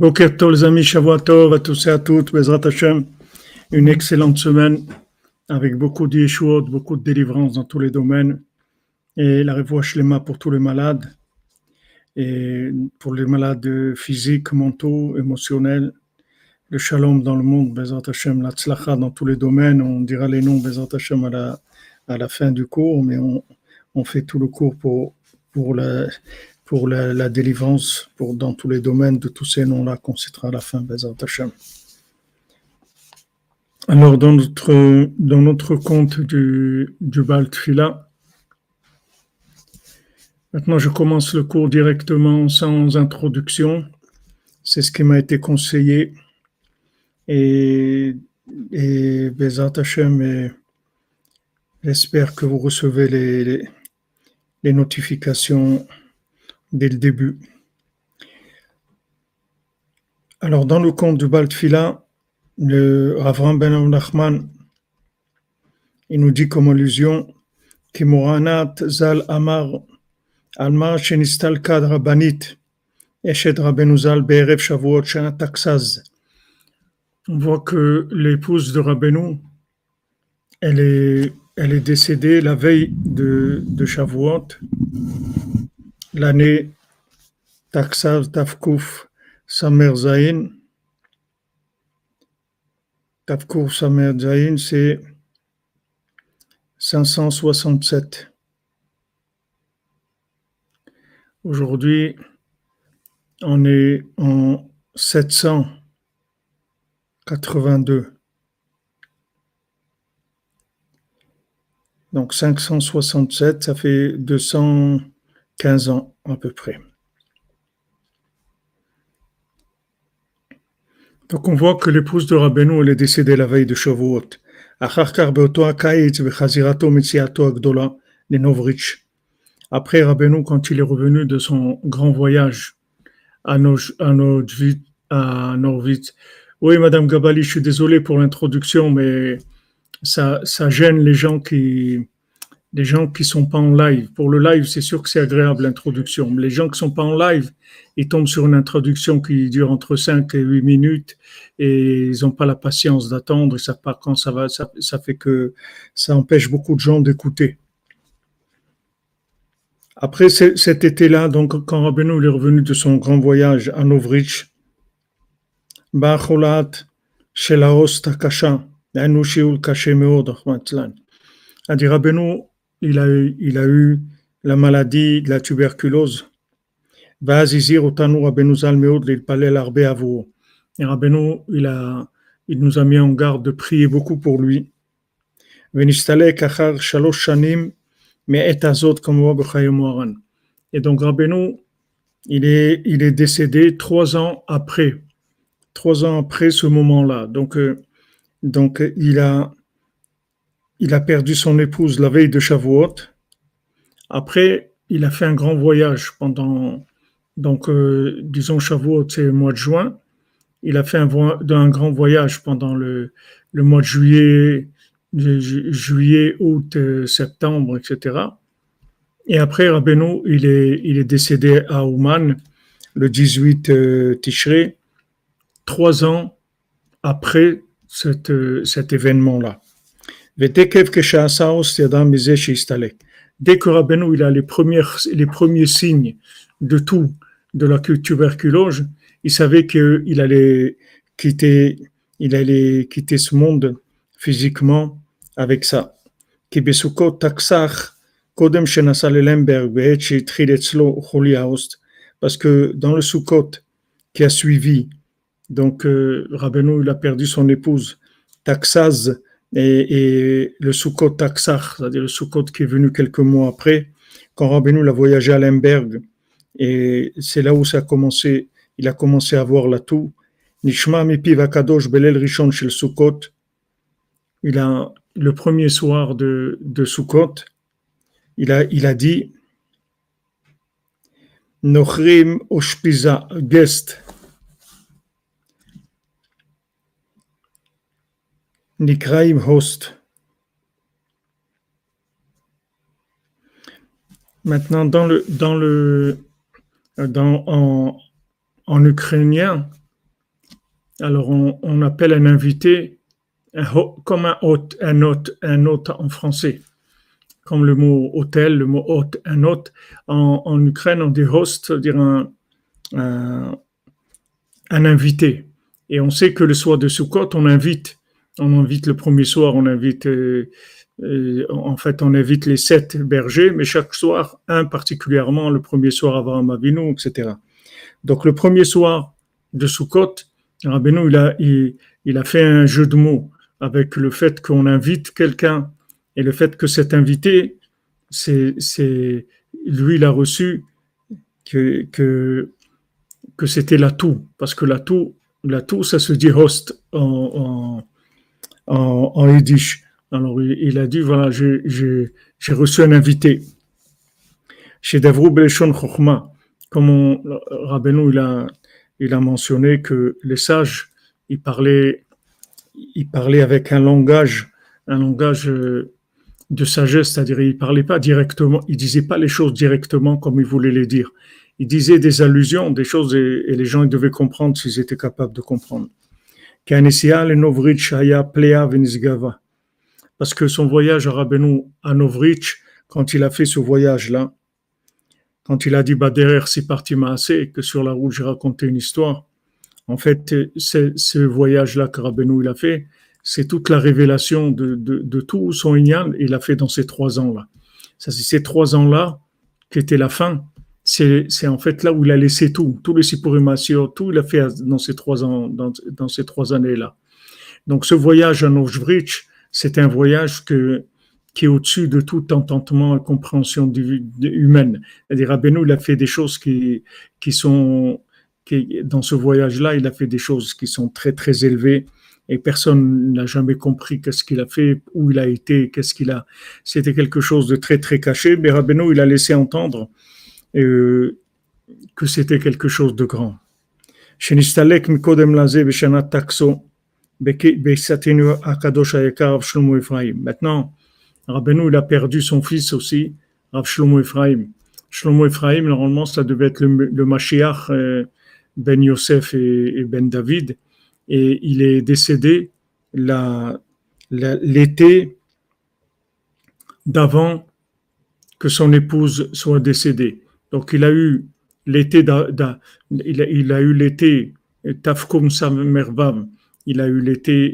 Boker les amis, Shavuot à tous et à toutes, Bezrat Hashem. Une excellente semaine avec beaucoup de beaucoup de délivrance dans tous les domaines. Et la révoie Shlema pour tous les malades. Et pour les malades physiques, mentaux, émotionnels. Le shalom dans le monde, Bezrat Hashem, la tzlacha dans tous les domaines. On dira les noms, Bezrat Hashem, à la, à la fin du cours, mais on, on fait tout le cours pour, pour la pour la, délivrance pour, dans tous les domaines de tous ces noms-là qu'on citera à la fin, Bezat Hashem. Alors, dans notre, dans notre compte du, du Baltfila, maintenant je commence le cours directement sans introduction. C'est ce qui m'a été conseillé. Et, et Bezat j'espère que vous recevez les, les notifications dès le début. Alors, dans le conte du Baltfila, le Avram Ben Nachman, il nous dit comme allusion que Moranat Zal Amar Alma Shenistal Kad Rabbanit Eshet Rabbeinu Zal Be'erev Shavuot Shana Taksaz. On voit que l'épouse de Rabbeinu, elle est, elle est décédée la veille de, de Shavuot l'année Taksav Tafkouf Samer Zain. Tafkouf Samer Zain, c'est 567. Aujourd'hui, on est en 782. Donc 567, ça fait 200. 15 ans à peu près. Donc on voit que l'épouse de Rabbeinu elle est décédée la veille de Shavuot. Après Rabbeinu, quand il est revenu de son grand voyage à, Norvitz, oui, Madame Gabali, je suis désolé pour l'introduction, mais ça, ça gêne les gens qui, les gens qui sont pas en live. Pour le live, c'est sûr que c'est agréable l'introduction. Mais les gens qui sont pas en live, ils tombent sur une introduction qui dure entre 5 et 8 minutes et ils n'ont pas la patience d'attendre, ils quand ça va, ça, fait que ça empêche beaucoup de gens d'écouter. Après cet été-là, donc quand Rabbeinu est revenu de son grand voyage à Novrich, Bacholat, Shelaos Takasha, Anushiul il a eu, il a eu la maladie de la tuberculose. Otanu Rabbeinu Zalmeod l'ilpalel arbe avo. Et Rabbeinu, il a, il nous a mis en garde de prier beaucoup pour lui. Venistale kachar shalosh shanim et azot comme Et donc Rabbeinu, il est, il est décédé trois ans après, trois ans après ce moment-là. Donc, euh, donc il a, il a perdu son épouse la veille de Shavuot. Après, il a fait un grand voyage pendant, donc, euh, disons, Shavuot, c'est le mois de juin. Il a fait un, grand voyage pendant le, mois de juillet, juillet, août, euh, septembre, etc. Et après, Rabbeinu, il est, il est décédé à Ouman le 18 euh, trois ans après cet événement-là. Dès que Rabbeinu il a les, premières, les premiers signes de tout, de la tuberculose, il savait qu'il allait quitter, il allait quitter ce monde physiquement avec ça. Parce que dans le Sukkot qui a suivi, donc euh, Rabbeinu il a perdu son épouse, Taxaz, et, le Sukkot Taksar, c'est-à-dire le Sukkot qui est venu quelques mois après, quand Rabbeinu a voyagé à Lemberg, et c'est là où ça a commencé, il a commencé à voir la toux. Nishma mipi vakadosh belel rishon shel Sukkot. Il a le premier soir de, de il a, il a dit Nochrim oshpiza guest Nikraim host. Maintenant, dans le, dans le, dans, en, en ukrainien, Alors on, appelle un invité comme un hôte, un hôte, un hôte en français. Comme le mot hôtel, le mot hôte, un hôte. En, Ukraine, on dit host, c'est-à-dire un, un, invité. Et on sait que le soir de Sukkot, on invite. On invite le premier soir, on invite, euh, euh, en fait, on invite les sept bergers, mais chaque soir, un particulièrement, le premier soir avant Avinu, etc. Donc le premier soir de Sukkot, Rabbeinu, il a, il, a fait un jeu de mots avec le fait qu'on invite quelqu'un et le fait que cet invité, c'est, c'est lui, il a reçu que, que, que c'était l'atout, parce que l'atout, l'atout, ça se dit host en, en, en, yiddish. Alors il, a dit, voilà, j'ai, reçu un invité. Chez Devrou Beleshon Chochma, comme Rabbeinu, il a, mentionné que les sages, ils parlaient, avec un langage, un langage euh, de sagesse, c'est-à-dire ils parlaient pas directement, ils disaient pas les choses directement comme ils voulaient les dire. Ils disaient des allusions, des choses et, les gens devaient comprendre s'ils étaient capables de comprendre. Parce que son voyage à Rabbeinu à Novrich, quand il a fait ce voyage-là, quand il a dit bah derrière c'est parti assez que sur la route j'ai raconté une histoire. En fait, ce voyage-là que il a fait, c'est toute la révélation de, de, tout son Inyan, il a fait dans ces trois ans-là. Ça, c'est ces trois ans-là qui étaient la fin. C'est, en fait là où il a laissé tout, tous les Sipurimation, tout il a fait dans ces trois ans, dans, trois années-là. Donc, ce voyage à Novjvrich, c'est un voyage qui est au-dessus de tout entendement et compréhension humaine. C'est-à-dire, il a fait des choses qui, qui sont, dans ce voyage-là, il a fait des choses qui sont très, très élevées et personne n'a jamais compris qu'est-ce qu'il a fait, où il a été, qu'est-ce qu'il a. C'était quelque chose de très, très caché, mais Rabbeinu, il a laissé entendre euh, que c'était quelque chose de grand. Maintenant, Rabbeinu, il a perdu son fils aussi, Rav Ephraim. Shlomo Ephraim, normalement, ça devait être le, le Mashiach euh, Ben Yosef et, Ben David. Et il est décédé l'été d'avant que son épouse soit décédée. Donc, il a eu l'été, il, a, eu l'été, Tafkum Samervav, il a eu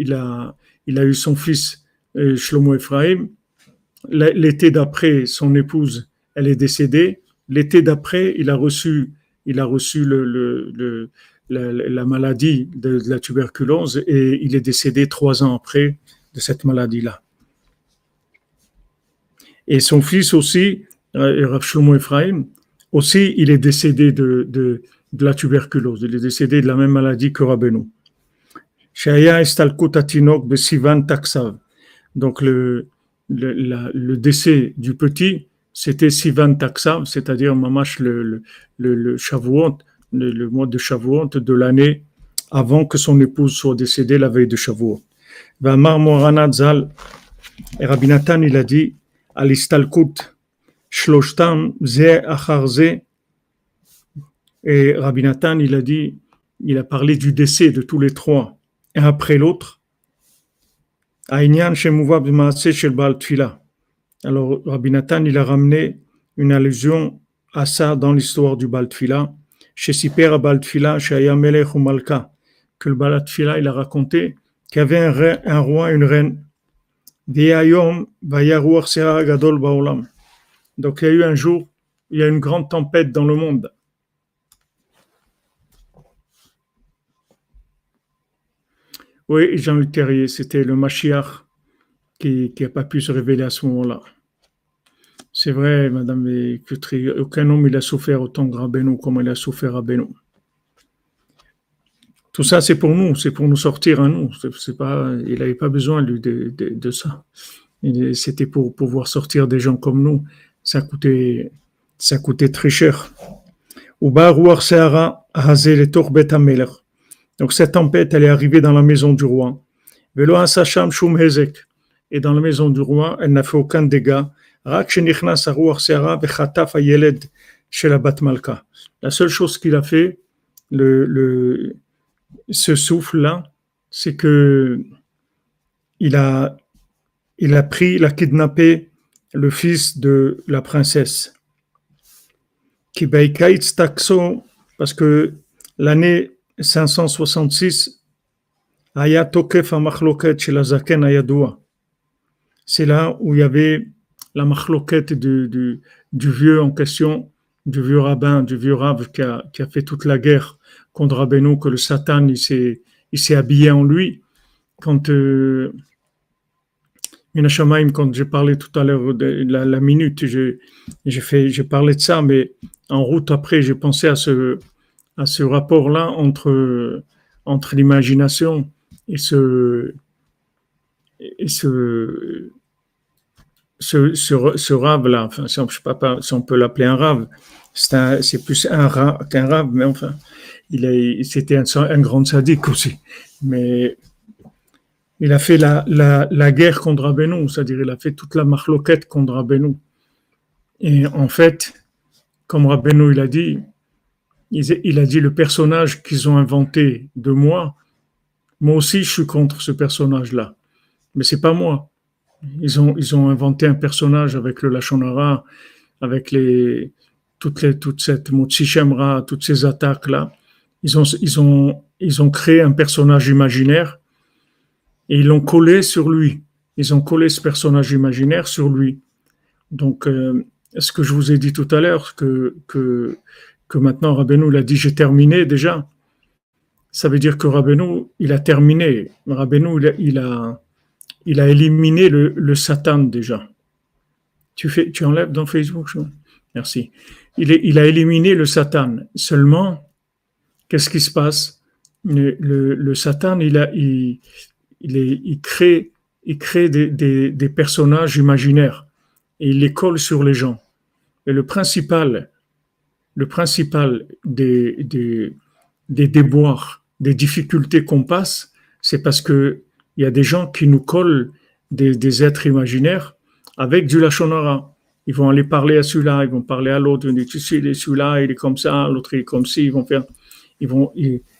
il a, il eu son fils euh, Shlomo Ephraim, L'été d'après, son épouse, elle est décédée. L'été d'après, il a reçu, il la, maladie de, la tuberculose et il est décédé trois ans après de cette maladie-là. Et son fils aussi, euh, Shlomo Ephraim, aussi, il est décédé de, la tuberculose. Il est décédé de la même maladie que Rabbeinu. Donc, le, le, le, décès du petit, c'était Sivan Taksa, c'est-à-dire Mamash le Shavuot, le, mois de Shavuot de l'année avant que son épouse soit décédée la veille de Shavuot. Vamar Moranat Zal, et Rabbi Nathan, il a dit, Alistalkut, Shloshtam, Ze Acharze, et Rabbi Nathan, il a dit, il a parlé du décès de tous les trois, et après l'autre, alors, Rabbi Nathan, il a ramené une allusion à ça dans l'histoire du Baltfila. Chez Siper Baltfila, chez Melech ou Malka, que le Baltfila, il a raconté qu'il y avait un, un roi, une reine. Donc, il y a eu un jour, il y a une grande tempête dans le monde. Oui, Jean-Luc Terrier, c'était le Mashiach qui n'a pas pu se révéler à ce moment-là. C'est vrai, Madame Cutry, aucun homme il a souffert autant que Rabbeinu comme il a souffert à Beno. Tout ça, c'est pour nous, c'est pour nous sortir à nous. C'est pas, il n'avait pas besoin de, de, ça. C'était pour pouvoir sortir des gens comme nous. Ça coûtait, ça coûtait très cher. Uba Ruach Seara Hazel et Torbet donc cette tempête, elle est arrivée dans la maison du roi. Et dans la maison du roi, elle n'a fait aucun dégât. La seule chose qu'il a fait, le, ce souffle-là, c'est que il a, il a pris, il a kidnappé le fils de la princesse. Parce que l'année 566, c'est là où il y avait la machloket du, du, vieux en question, du vieux rabbin, du vieux rav qui a, qui a fait toute la guerre contre Rabbeinu, que le Satan il s'est habillé en lui. Quand euh, quand j'ai parlé tout à l'heure de la, minute, j'ai, parlé de ça, mais en route après, j'ai pensé à ce, rapport-là entre, l'imagination et ce, rave-là, enfin, si on, sais pas, si on peut l'appeler un rave, c'est, plus un rave qu'un rave, mais enfin, c'était un, un, grand sadique aussi. Mais il a fait la, la, la guerre contre Rabbeinu, c'est-à-dire il a fait toute la marloquette contre Rabbeinu. Et en fait, comme Rabbeinu il a dit, il, a dit le personnage qu'ils ont inventé de moi, moi aussi je suis contre ce personnage-là. Mais c'est pas moi. Ils ont, ils ont inventé un personnage avec le Lachonara, avec les, toutes les, toute cette Shemra, toutes ces attaques-là. Ils ont, ils, ont, ils ont créé un personnage imaginaire et ils l'ont collé sur lui. Ils ont collé ce personnage imaginaire sur lui. Donc, euh, ce que je vous ai dit tout à l'heure, que, que, maintenant Rabbeinu l'a dit, j'ai terminé déjà, ça veut dire que Rabbeinu, il a terminé. Rabbeinu, il a, il a, éliminé le, Satan déjà. Tu, enlèves dans Facebook Merci. Il, a éliminé le Satan. Seulement, qu'est-ce qui se passe? Le, Satan, il, a, il, crée, il crée des, des, des, personnages imaginaires et il les colle sur les gens. Et le principal, le principal des, des, des déboires, des difficultés qu'on passe, c'est parce que il y a des gens qui nous collent des, des êtres imaginaires avec du lachonara. Ils vont aller parler à celui-là, ils vont parler à l'autre, ils vont dire, tu sais, celui-là, il est comme ça, l'autre, il est comme ci, ils vont faire ils vont,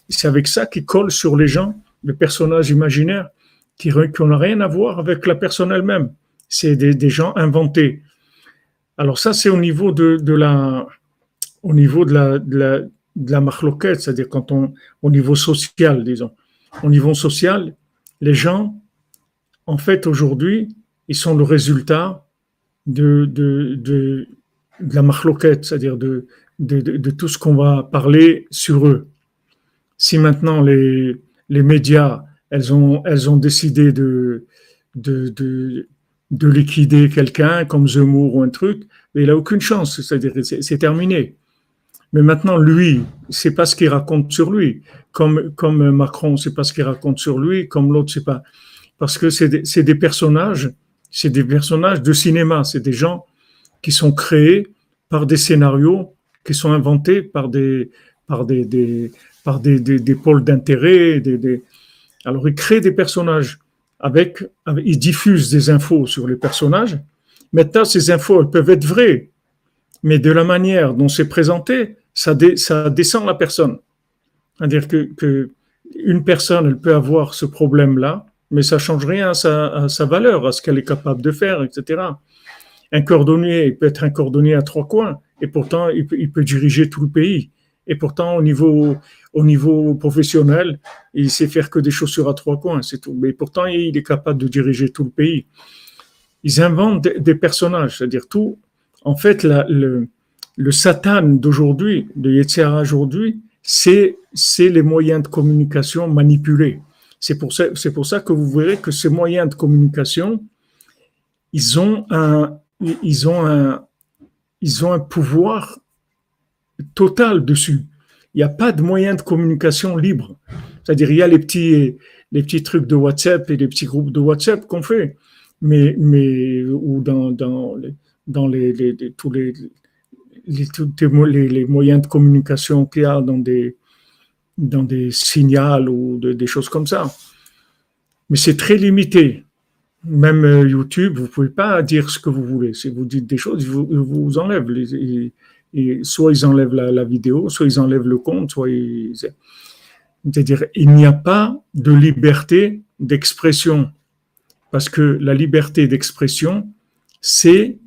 c'est avec ça qu'ils collent sur les gens des personnages imaginaires qui, n'ont rien à voir avec la personne elle-même. C'est des, gens inventés. Alors ça, c'est au niveau de, la, au niveau de la, de la, c'est-à-dire quand on, au niveau social, disons. Au niveau social, les gens, en fait, aujourd'hui, ils sont le résultat de, de, de, la machloquette, c'est-à-dire de, de, tout ce qu'on va parler sur eux. Si maintenant les, les médias, elles ont, elles ont décidé de, de, de, de liquider quelqu'un comme Zemmour ou un truc, il n'a aucune chance, c'est-à-dire c'est terminé. Mais maintenant, lui, c'est pas ce qu'il raconte sur lui. Comme, comme Macron, c'est pas ce qu'il raconte sur lui, comme l'autre, c'est pas. Parce que c'est des, des personnages, c'est des personnages de cinéma, c'est des gens qui sont créés par des scénarios qui sont inventés par des, par des par des, des, pôles d'intérêt. Alors, ils créent des personnages avec, ils diffusent des infos sur les personnages. Maintenant, ces infos, elles peuvent être vraies, mais de la manière dont c'est présenté, ça, descend la personne. C'est-à-dire que, une personne, elle peut avoir ce problème-là, mais ça change rien à sa, à sa valeur, à ce qu'elle est capable de faire, etc. Un cordonnier, il peut être un cordonnier à trois coins, et pourtant il peut, il peut, diriger tout le pays. Et pourtant, au niveau, au niveau professionnel, il sait faire que des chaussures à trois coins, c'est tout. Mais pourtant, il est capable de diriger tout le pays. Ils inventent des, personnages, c'est-à-dire tout. En fait, la, le, Satan d'aujourd'hui, de Yetzirah aujourd'hui, c'est, les moyens de communication manipulés. C'est pour ça, que vous verrez que ces moyens de communication, ils ont un pouvoir total dessus. Il n'y a pas de moyen de communication libre. C'est-à-dire, il y a les petits, les petits trucs de WhatsApp et les petits groupes de WhatsApp qu'on fait, mais, mais, ou dans, dans, dans les, les, tous les, les, les, moyens de communication qu'il y a dans des, dans des signaux ou des choses comme ça. Mais c'est très limité. Même euh, YouTube, vous pouvez pas dire ce que vous voulez. Si vous dites des choses, ils vous, vous enlèvent. Et soit ils enlèvent la, vidéo, soit ils enlèvent le compte, soit ils... C'est-à-dire, il n'y a pas de liberté d'expression. Parce que la liberté d'expression, c'est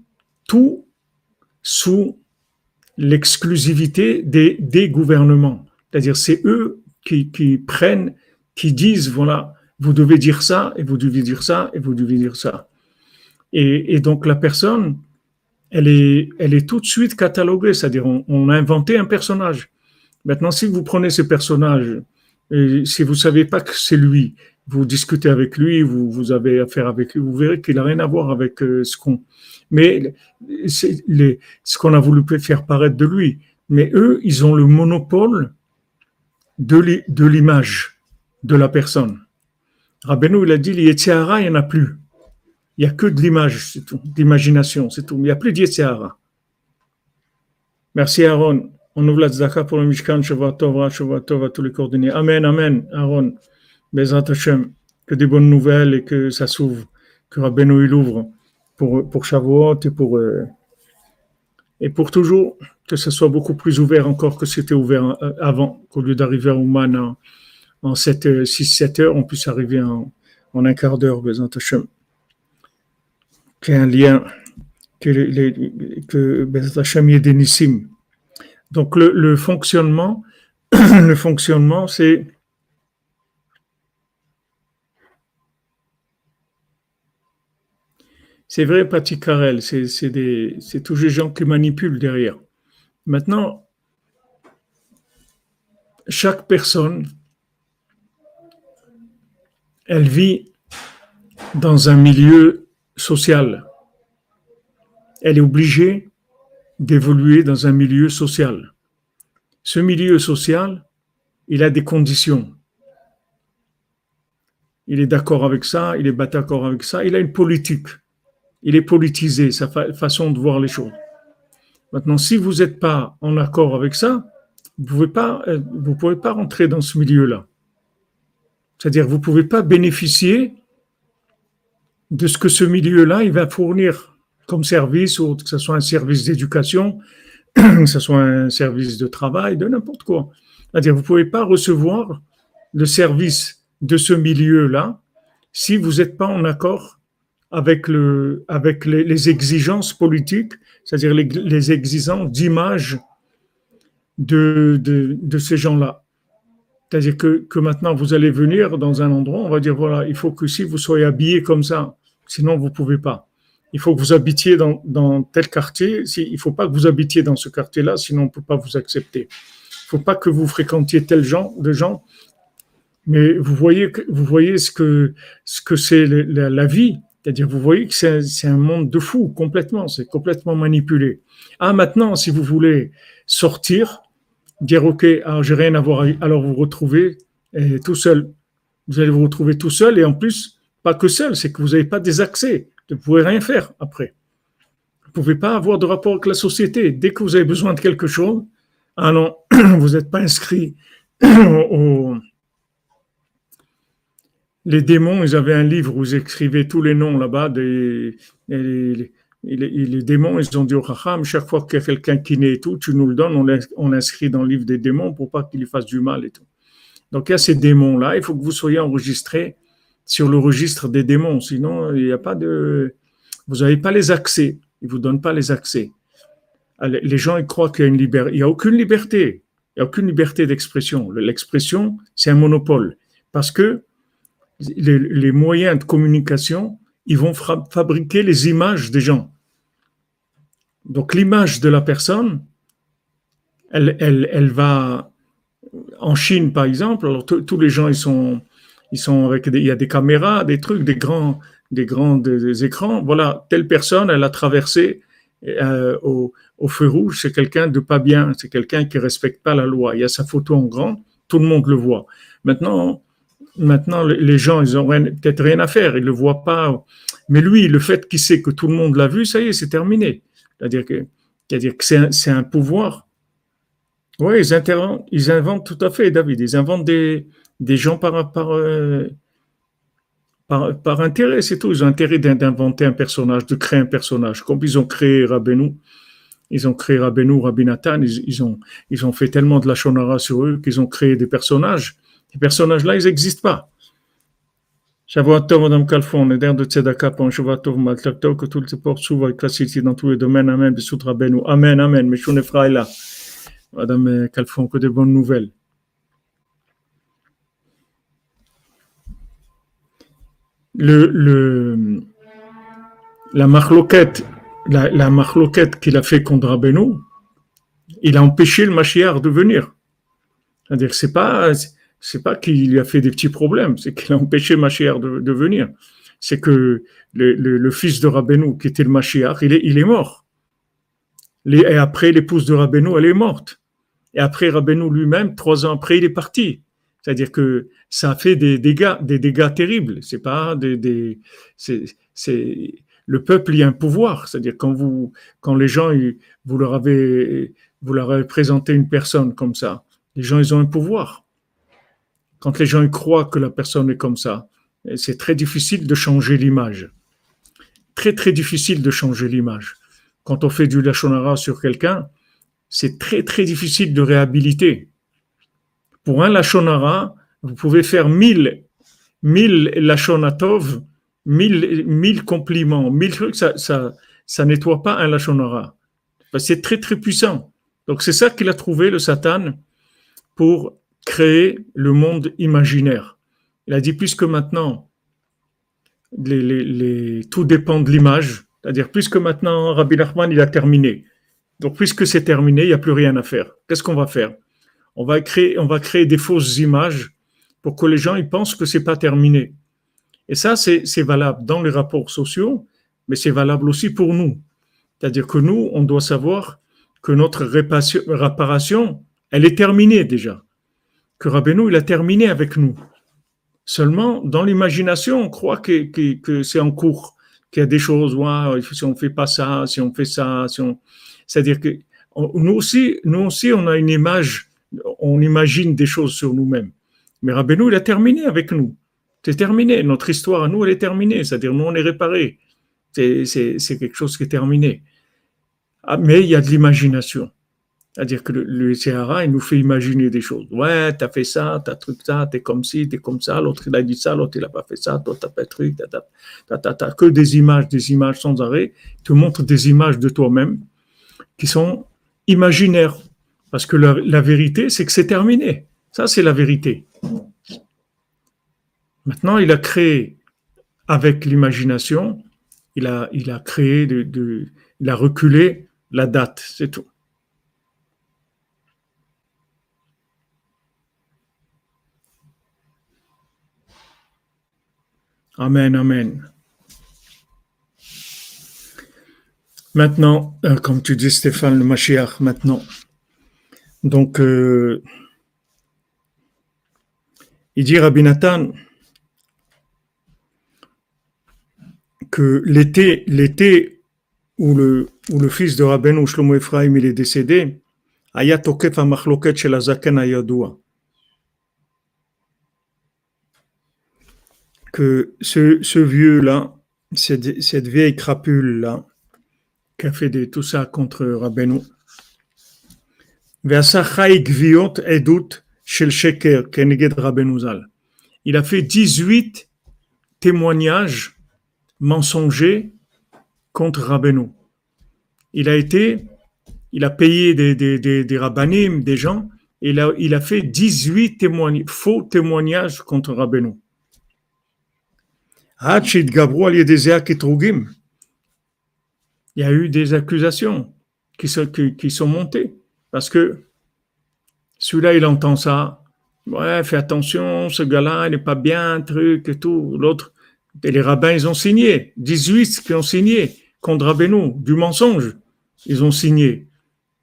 tout sous l'exclusivité des, des gouvernements. C'est-à-dire, c'est eux qui, prennent, qui disent, voilà, vous devez dire ça, et vous devez dire ça, et vous devez dire ça. Et donc, la personne, elle est, elle est tout de suite cataloguée, c'est-à-dire, on, on, a inventé un personnage. Maintenant, si vous prenez ce personnage, si vous savez pas que c'est lui, vous discutez avec lui, vous, vous avez affaire avec lui, vous verrez qu'il n'a rien à voir avec euh, ce qu'on. Mais les, ce qu'on a voulu faire paraître de lui. Mais eux, ils ont le monopole de l'image de la personne. Rabbeinu, il a dit, il n'y en a plus. Il n'y a que de l'image, c'est tout, d'imagination, c'est tout. Il n'y a plus d'Yetziara. Merci Aaron. On ouvre la tzaka pour le Mishkan, Tov, Tov à tous les coordonnées. Amen, Amen, Aaron. Bezrat Hashem. Que des bonnes nouvelles et que ça s'ouvre. Que Rabbeinu, il ouvre pour, pour Shavuot et pour, euh, et pour toujours que ce soit beaucoup plus ouvert encore que c'était ouvert euh, avant, qu'au lieu d'arriver à Ouman en, en 6-7 euh, heures, on puisse arriver en, un quart d'heure, Bezant Hashem. Qu'il y ait un lien, que, les, que y ait des. Donc le, fonctionnement, le fonctionnement, c'est C'est vrai, Patrick Carrel, c'est tous les gens qui manipulent derrière. Maintenant, chaque personne, elle vit dans un milieu social. Elle est obligée d'évoluer dans un milieu social. Ce milieu social, il a des conditions. Il est d'accord avec ça, il est pas d'accord avec ça, il a une politique. Il est politisé, sa façon de voir les choses. Maintenant, si vous n'êtes pas en accord avec ça, vous pouvez pas, euh, pouvez pas rentrer dans ce milieu-là. C'est-à-dire, vous pouvez pas bénéficier de ce que ce milieu-là, il va fournir comme service, que ce soit un service d'éducation, que ce soit un service de travail, de n'importe quoi. C'est-à-dire, vous pouvez pas recevoir le service de ce milieu-là si vous n'êtes pas en accord avec, le, avec les, les exigences politiques c'est-à-dire les, exigences d'image de, de, ces gens-là. C'est-à-dire que, que, maintenant vous allez venir dans un endroit, on va dire voilà, il faut que si vous soyez habillé comme ça, sinon vous pouvez pas. Il faut que vous habitiez dans, tel quartier. Il faut pas que vous habitiez dans ce quartier-là, sinon on peut pas vous accepter. Il faut pas que vous fréquentiez tel genre de gens. Mais vous voyez, vous voyez ce que ce que c'est la, vie. C'est-à-dire, vous voyez que c'est un monde de fou, complètement, c'est complètement manipulé. Ah, maintenant, si vous voulez sortir, dire, OK, alors j'ai rien à voir, alors vous vous retrouvez eh, tout seul. Vous allez vous retrouver tout seul et en plus, pas que seul, c'est que vous n'avez pas des accès. Vous ne pouvez rien faire après. Vous ne pouvez pas avoir de rapport avec la société. Dès que vous avez besoin de quelque chose, non, vous n'êtes pas inscrit au, les démons, ils avaient un livre où ils écrivaient tous les noms là-bas. Des, les, démons, ils ont dit au Raham, chaque fois qu'il y a quelqu'un qui naît et tout, tu nous le donnes, on l'inscrit dans le livre des démons pour pas qu'il lui fasse du mal et tout. Donc il y a ces démons-là, il faut que vous soyez enregistrés sur le registre des démons, sinon il n'y a pas de... Vous n'avez pas les accès, ils vous donnent pas les accès. Les gens, ils croient qu'il y a une liberté. Il n'y a aucune liberté. Il n'y a aucune liberté d'expression. L'expression, c'est un monopole. Parce que les, moyens de communication, ils vont fabriquer les images des gens. Donc l'image de la personne, elle, elle, va en Chine par exemple. Alors tous les gens ils sont ils sont avec il y a des caméras, des trucs, des grands des grands écrans. Voilà, telle personne, elle a traversé euh, au, feu rouge. C'est quelqu'un de pas bien. C'est quelqu'un qui respecte pas la loi. Il y a sa photo en grand, tout le monde le voit. Maintenant, Maintenant, les gens, ils ont peut-être rien à faire, ils le voient pas. Mais lui, le fait qu'il sait que tout le monde l'a vu, ça y est, c'est terminé. C'est-à-dire que, c'est-à-dire que c'est un, pouvoir. Oui, ils, ils, inventent tout à fait, David. Ils inventent des, des gens par, par, euh, par, par, intérêt, c'est tout. Ils ont intérêt d'inventer un personnage, de créer un personnage. Comme ils ont créé Rabbeinu, ils ont créé Rabbeinu, Rabbi Nathan, ils, ils, ont, ils ont fait tellement de la shonara sur eux qu'ils ont créé des personnages Ces personnages-là, ils n'existent pas. Shavuot Tov, Madame Kalfon, on de Tzedaka Shavuot Tov, que tout le porte s'ouvre et dans tous les domaines. Amen. Bessout Rabbeinu. Amen, Amen. Meshon là. Madame Kalfon, que de bonnes nouvelles. La marloquette, la, qu'il a fait contre Rabbeinu, il a empêché le Mashiach de venir. C'est-à-dire, c'est pas, c'est pas qu'il a fait des petits problèmes, c'est qu'il a empêché Mashiach de, de venir. C'est que le, fils de Rabbeinu, qui était le Mashiach, il est, il est mort. et après, l'épouse de Rabbeinu, elle est morte. Et après, Rabbeinu lui-même, trois ans après, il est parti. C'est-à-dire que ça fait des dégâts, des dégâts terribles. C'est pas des, des c'est, c'est, le peuple y a un pouvoir. C'est-à-dire quand vous, quand les gens, vous leur avez, vous leur avez présenté une personne comme ça, les gens, ils ont un pouvoir. Quand les gens croient que la personne est comme ça, c'est très difficile de changer l'image. Très, très difficile de changer l'image. Quand on fait du lachonara sur quelqu'un, c'est très, très difficile de réhabiliter. Pour un lachonara, vous pouvez faire mille, mille lachonatov, mille, mille compliments, mille trucs, ça, ça, ça nettoie pas un lachonara. C'est très, très puissant. Donc, c'est ça qu'il a trouvé, le Satan, pour créer le monde imaginaire. Il a dit, puisque maintenant, tout dépend de l'image, c'est-à-dire, puisque maintenant Rabbi Nachman, il a terminé. Donc, puisque c'est terminé, il n'y a plus rien à faire. Qu'est-ce qu'on va faire? On va, créer, on va créer des fausses images pour que les gens ils pensent que c'est pas terminé. Et ça, c'est valable dans les rapports sociaux, mais c'est valable aussi pour nous. C'est-à-dire que nous, on doit savoir que notre réparation, elle est terminée déjà que Rabbeinu, il a terminé avec nous. Seulement, dans l'imagination, on croit que, que, c'est en cours, qu'il y a des choses, ouais, si on fait pas ça, si on fait ça, c'est-à-dire que nous aussi, nous aussi, on a une image, on imagine des choses sur nous-mêmes. Mais Rabbeinu, il a terminé avec nous. C'est terminé. Notre histoire à nous, elle est terminée. C'est-à-dire, nous, on est réparés. C'est quelque chose qui est terminé. Ah, mais il y a de l'imagination. C'est-à-dire que le, le il nous fait imaginer des choses. Ouais, t'as fait ça, t'as truc ça, t'es comme ci, t'es comme ça, l'autre il a dit ça, l'autre il a pas fait ça, toi t'as pas truc, t'as, que des images, des images sans arrêt. Il te montre des images de toi-même qui sont imaginaires. Parce que la, vérité, c'est que c'est terminé. Ça, c'est la vérité. Maintenant, il a créé, avec l'imagination, il a, il créé, il a reculé la date, c'est tout. Amen, amen. Maintenant, euh, comme tu dis Stéphane, le Mashiach, maintenant. Donc, euh, il dit Rabbi Nathan que l'été, l'été où le, fils de Rabbeinu Shlomo Ephraim il est décédé, Ayat que ce, vieux-là, cette, vieille crapule-là, qui a fait de, tout ça contre Rabbeinu, il a fait 18 témoignages mensongers contre Rabbeinu. Il a été, il a payé des, des, des, des gens, et il a, il a fait 18 témoignages, faux témoignages contre Rabbeinu. Il y a eu des accusations qui, sont montées. Parce que celui-là, il entend ça. Ouais, fais attention, ce gars-là, il n'est pas bien, truc et tout. L'autre, les rabbins, ils ont signé. 18 qui ont signé contre Rabbeinu, du mensonge. Ils ont signé.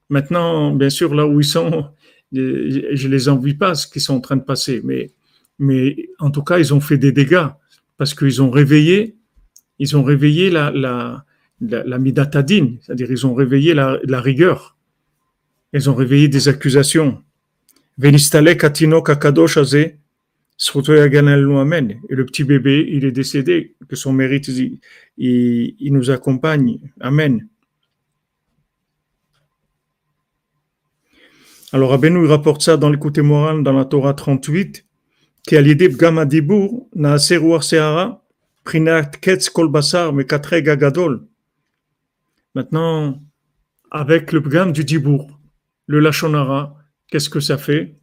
Maintenant, bien sûr, là où ils sont, je les envie pas ce qu'ils sont en train de passer, mais, mais en tout cas, ils ont fait des dégâts parce qu'ils ont réveillé, ils ont réveillé la, la, la, midatadine, c'est-à-dire ils ont réveillé la, la, rigueur. Elles ont réveillé des accusations. Et le petit bébé, il est décédé, que son mérite, il, nous accompagne. Amen. Alors Abenou il rapporte ça dans l'écoute morale dans la Torah 38, qui a l'idée Bgama Dibour, Naaseruar Sehara, Prinat Ketz Kolbasar, Mekatreg Agadol. Maintenant, avec le Bgam du Dibour, le lachonara, qu'est-ce que ça fait?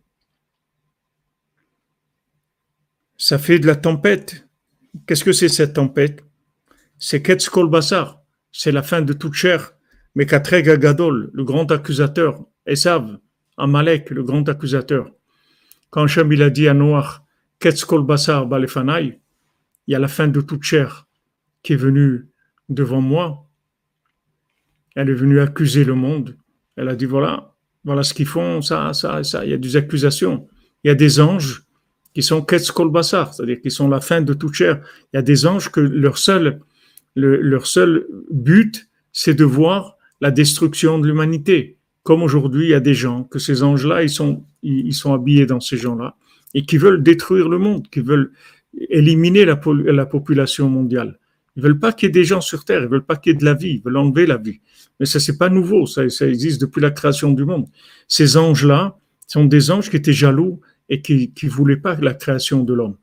Ça fait de la tempête. Qu'est-ce que c'est cette tempête? C'est Ketz Kol Basar, c'est la fin de toute chair. Mais Katreg Gadol, le grand accusateur, Esav, Amalek, le grand accusateur. Quand Hachem a dit à Noach, Ketz Kol Basar Balefanai, il y a la fin de toute chair qui est venue devant moi. Elle est venue accuser le monde. Elle a dit voilà, voilà ce qu'ils font, ça, ça, ça. Il y a des accusations. Il y a des anges qui sont Ketz Kol Basar, c'est-à-dire qui sont la fin de toute chair. Il y a des anges que leur seul, leur seul but, c'est de voir la destruction de l'humanité. Comme aujourd'hui, il y a des gens que ces anges-là, ils sont, ils sont habillés dans ces gens-là et qui veulent détruire le monde, qui veulent éliminer la, la population mondiale. Ils veulent pas qu'il y ait des gens sur Terre, ils veulent pas qu'il y ait de la vie, ils veulent enlever la vie. Mais ça, c'est pas nouveau, ça, ça existe depuis la création du monde. Ces anges-là sont des anges qui étaient jaloux et qui ne voulaient pas la création de l'homme.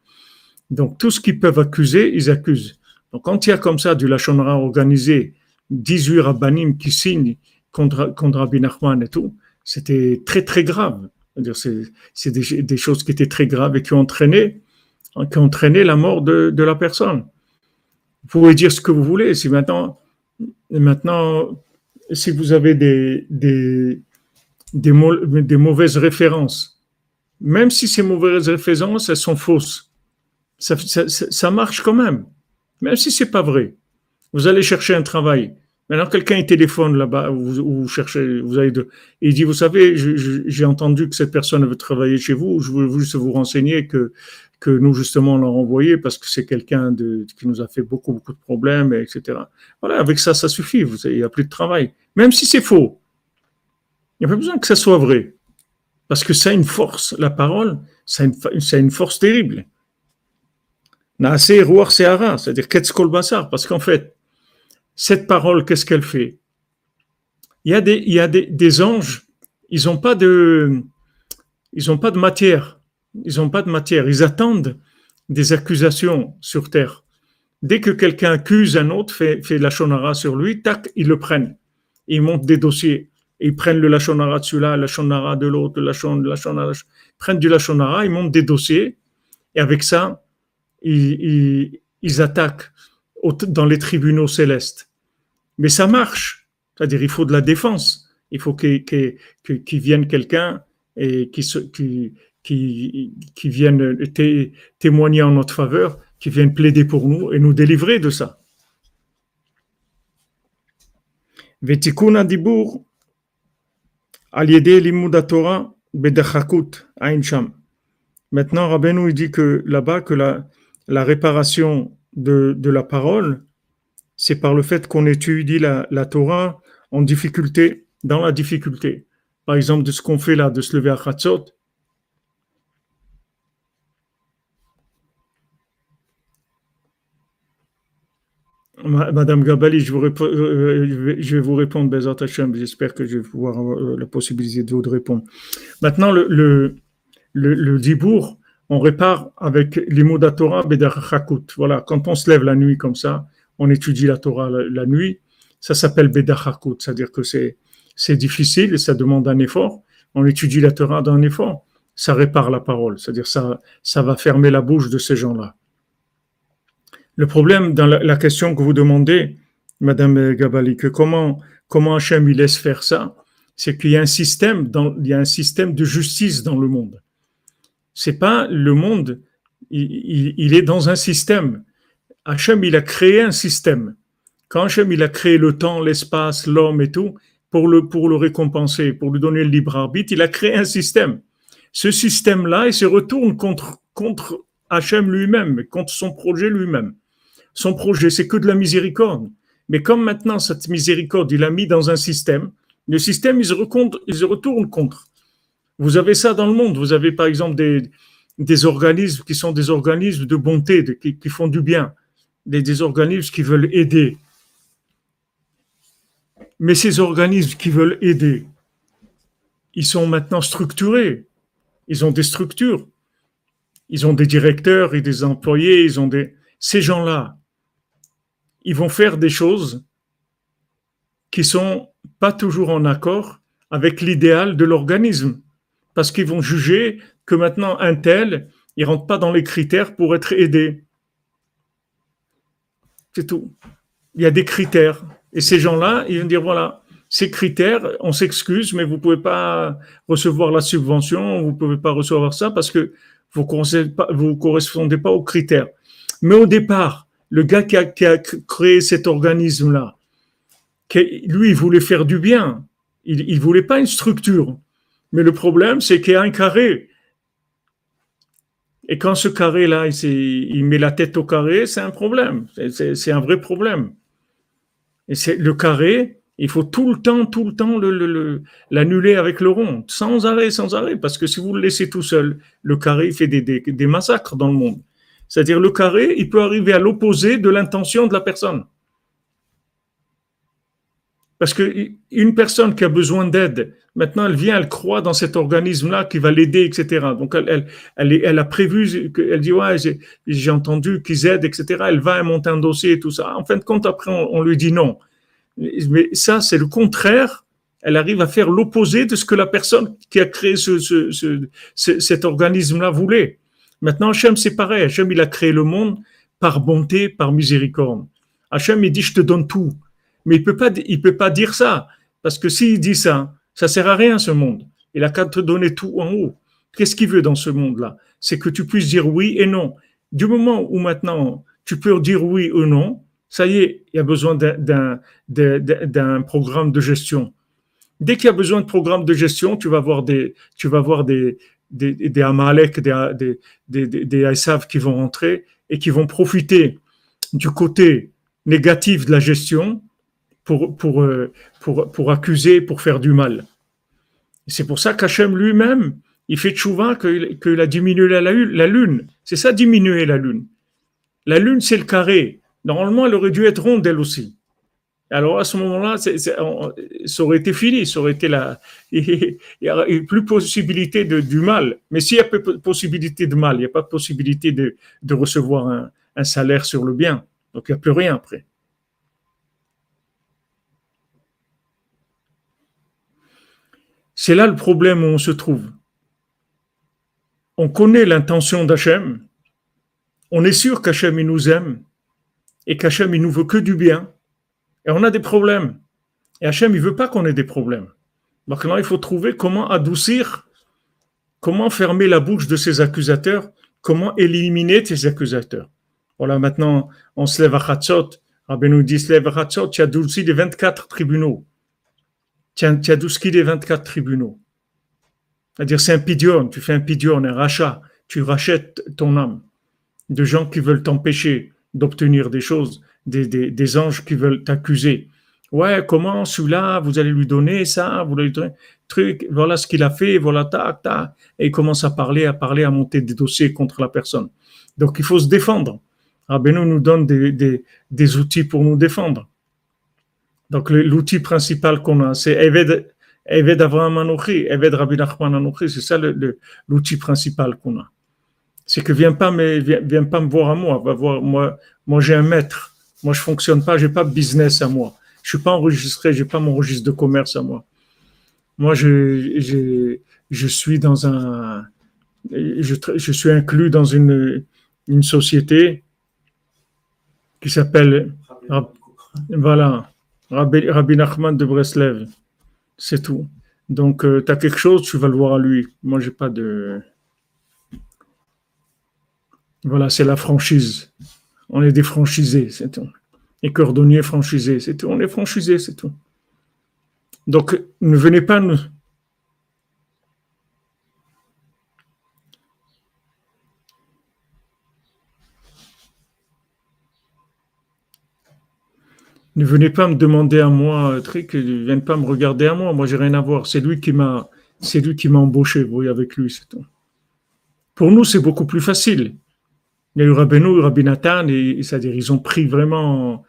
Donc, tout ce qu'ils peuvent accuser, ils accusent. Donc, quand il y a comme ça du Lachonra organisé, 18 rabbinim qui signent contre, contre Rabbi Nachman et tout, c'était très, très grave. C'est des, choses qui étaient très graves et qui ont entraîné, qui la mort de, de la personne. Vous pouvez dire ce que vous voulez. Si maintenant, maintenant si vous avez des, mauvaises références, même si ces mauvaises références, elles sont fausses, ça, marche quand même, même si c'est pas vrai. Vous allez chercher un travail. Maintenant, quelqu'un téléphone là-bas, vous, vous cherchez, vous de, il dit, vous savez, j'ai entendu que cette personne veut travailler chez vous. Je veux juste vous renseigner que que nous justement l'avons envoyé parce que c'est quelqu'un qui nous a fait beaucoup beaucoup de problèmes, etc. Voilà, avec ça, ça suffit. Il n'y a plus de travail, même si c'est faux. Il n'y a pas besoin que ça soit vrai. Parce que ça a une force, la parole, ça a une, ça a une force terrible. c'est-à-dire Ketskol parce qu'en fait, cette parole, qu'est-ce qu'elle fait? Il y a des, il y a des, des anges, ils n'ont pas de, ils ont pas de matière, ils n'ont pas de matière, ils attendent des accusations sur terre. Dès que quelqu'un accuse un autre, fait, fait la shonara sur lui, tac, ils le prennent. Ils montent des dossiers ils prennent le lachonara de celui-là, le lachonara de l'autre, le lachonara, ils prennent du lachonara, ils montent des dossiers, et avec ça, ils, ils, attaquent dans les tribunaux célestes. Mais ça marche, c'est-à-dire il faut de la défense, il faut qu'il qu vienne quelqu'un et qui, qui, qui, qui vienne témoigner en notre faveur, qui vienne plaider pour nous et nous délivrer de ça. Vetikuna dibur Torah Maintenant, Rabbeinu il dit que là-bas, que la, réparation de, la parole, c'est par le fait qu'on étudie la, la, Torah en difficulté, dans la difficulté. Par exemple, de ce qu'on fait là, de se lever à Chatzot, Madame Gabali, je, vous euh, euh, je vais vous répondre. J'espère que je vais avoir euh, la possibilité de vous répondre. Maintenant, le, le, le, dibour, on répare avec l'imoda Torah Bedachakut. Voilà, quand on se lève la nuit comme ça, on étudie la Torah la, nuit, ça s'appelle Bedachakut, c'est-à-dire que c'est, c'est difficile et ça demande un effort. On étudie la Torah d'un effort, ça répare la parole, c'est-à-dire ça, ça va fermer la bouche de ces gens-là. Le problème dans la, question que vous demandez, Madame Gabali, que comment, comment Hachem lui laisse faire ça, c'est qu'il y a un système, dans, il un système de justice dans le monde. C'est pas le monde, il, il, est dans un système. Hachem, il a créé un système. Quand Hachem, il a créé le temps, l'espace, l'homme et tout, pour le, pour le récompenser, pour lui donner le libre arbitre, il a créé un système. Ce système-là, il se retourne contre, contre Hachem lui-même, contre son projet lui-même. Son projet, c'est que de la miséricorde. Mais comme maintenant, cette miséricorde, il l'a mis dans un système, le système, il se, retourne contre. Vous avez ça dans le monde. Vous avez par exemple des, organismes qui sont des organismes de bonté, qui, qui, font du bien, des, des organismes qui veulent aider. Mais ces organismes qui veulent aider, ils sont maintenant structurés. Ils ont des structures. ils ont des directeurs et des employés, ils ont des. Ces gens-là, ils vont faire des choses qui sont pas toujours en accord avec l'idéal de l'organisme, parce qu'ils vont juger que maintenant un tel, il rentre pas dans les critères pour être aidé. C'est tout. Il y a des critères. Et ces gens-là, ils vont dire, voilà, ces critères, on s'excuse, mais vous pouvez pas recevoir la subvention, vous pouvez pas recevoir ça parce que vous ne correspondez pas aux critères. Mais au départ, le gars qui a, créé cet organisme-là, lui, il voulait faire du bien. Il ne voulait pas une structure. Mais le problème, c'est qu'il y a un carré. Et quand ce carré-là, il, il, met la tête au carré, c'est un problème. C'est un vrai problème. Et c'est le carré, il faut tout le temps, tout le temps l'annuler avec le rond, sans arrêt, sans arrêt, parce que si vous le laissez tout seul, le carré fait des, massacres dans le monde. C'est-à-dire le carré, il peut arriver à l'opposé de l'intention de la personne. Parce que une personne qui a besoin d'aide, maintenant elle vient, elle croit dans cet organisme-là qui va l'aider, etc. Donc elle, elle, elle, a prévu, elle dit ouais, j'ai entendu qu'ils aident, etc. Elle va monter un dossier et tout ça. En fin de compte, après on lui dit non mais ça, c'est le contraire. Elle arrive à faire l'opposé de ce que la personne qui a créé ce, cet organisme-là voulait. Maintenant, Hachem, c'est pareil. Hachem, il a créé le monde par bonté, par miséricorde. Hachem, il dit, je te donne tout. Mais il peut peut pas dire ça. Parce que s'il dit ça, ça sert à rien, ce monde. Il a qu'à te donner tout en haut. Qu'est-ce qu'il veut dans ce monde-là? C'est que tu puisses dire oui et non. Du moment où maintenant tu peux dire oui ou non, ça y est, il y a besoin d'un programme de gestion. Dès qu'il y a besoin de programme de gestion, tu vas voir des, tu vas voir des, des, des Amalek, des, des, qui vont rentrer et qui vont profiter du côté négatif de la gestion euh, pour, accuser, pour faire du mal. C'est pour ça qu'Hachem lui-même, il fait tchouva qu'il a diminué la, la lune. C'est ça, diminuer la lune. La lune, c'est le carré. Normalement, elle aurait dû être ronde, elle aussi. Alors à ce moment-là, ça aurait été fini, ça aurait été là. Il n'y a plus possibilité du mal. Mais s'il y a possibilité de mal, il n'y a pas possibilité de, recevoir un, salaire sur le bien. Donc il n'y a plus rien après. C'est là le problème où on se trouve. On connaît l'intention d'Hachem. On est sûr qu'Hachem nous aime et qu'Hachem, il nous veut que du bien, on a des problèmes. Et Hachem, il veut pas qu'on ait des problèmes. Maintenant, il faut trouver comment adoucir, comment fermer la bouche de ces accusateurs, comment éliminer ces accusateurs. Voilà, maintenant, on se lève à Khatzot. Rabbi nous dit, se lève à Khatzot, tu as adouci les 24 tribunaux. Tu as, tu adouci les 24 tribunaux. C'est-à-dire, c'est un pidion, tu fais un pidion, un rachat, tu rachètes ton âme de gens qui veulent t'empêcher d'obtenir des choses, des, des, des, anges qui veulent t'accuser. Ouais, comment celui-là, vous allez lui donner ça, vous allez lui donner truc, voilà ce qu'il a fait, voilà, tac, tac. Et il commence à parler, à parler, à monter des dossiers contre la personne. Donc il faut se défendre. Rabbeinu nous donne des, outils pour nous défendre. Donc l'outil principal qu'on a, c'est Eved, Eved Avraham Anouchi, Eved Rabbi Nachman Anouchi, c'est ça l'outil principal qu'on a c'est que viens pas me viens, pas me voir à moi, va voir moi moi j'ai un maître. Moi je fonctionne pas, j'ai pas de business à moi. Je suis pas enregistré, j'ai pas mon registre de commerce à moi. Moi je je suis dans un je, je suis inclus dans une une société qui s'appelle voilà Rabbi, Rabbi Nachman de Breslev. C'est tout. Donc, euh, tu as quelque chose, tu vas le voir à lui. Moi, j'ai pas de. Voilà, c'est la franchise. On est des c'est tout. Et cordonniers franchisés, c'est tout. On est franchisés, c'est tout. Donc, ne venez pas nous. Ne venez pas me demander à moi, truc, ne venez pas me regarder à moi. Moi, j'ai rien à voir. C'est lui qui m'a, c'est lui qui m'a embauché. Vous voyez, avec lui, c'est tout. Pour nous, c'est beaucoup plus facile. Il y a eu Rabbeinu, Nathan, et, c'est-à-dire ils ont pris vraiment,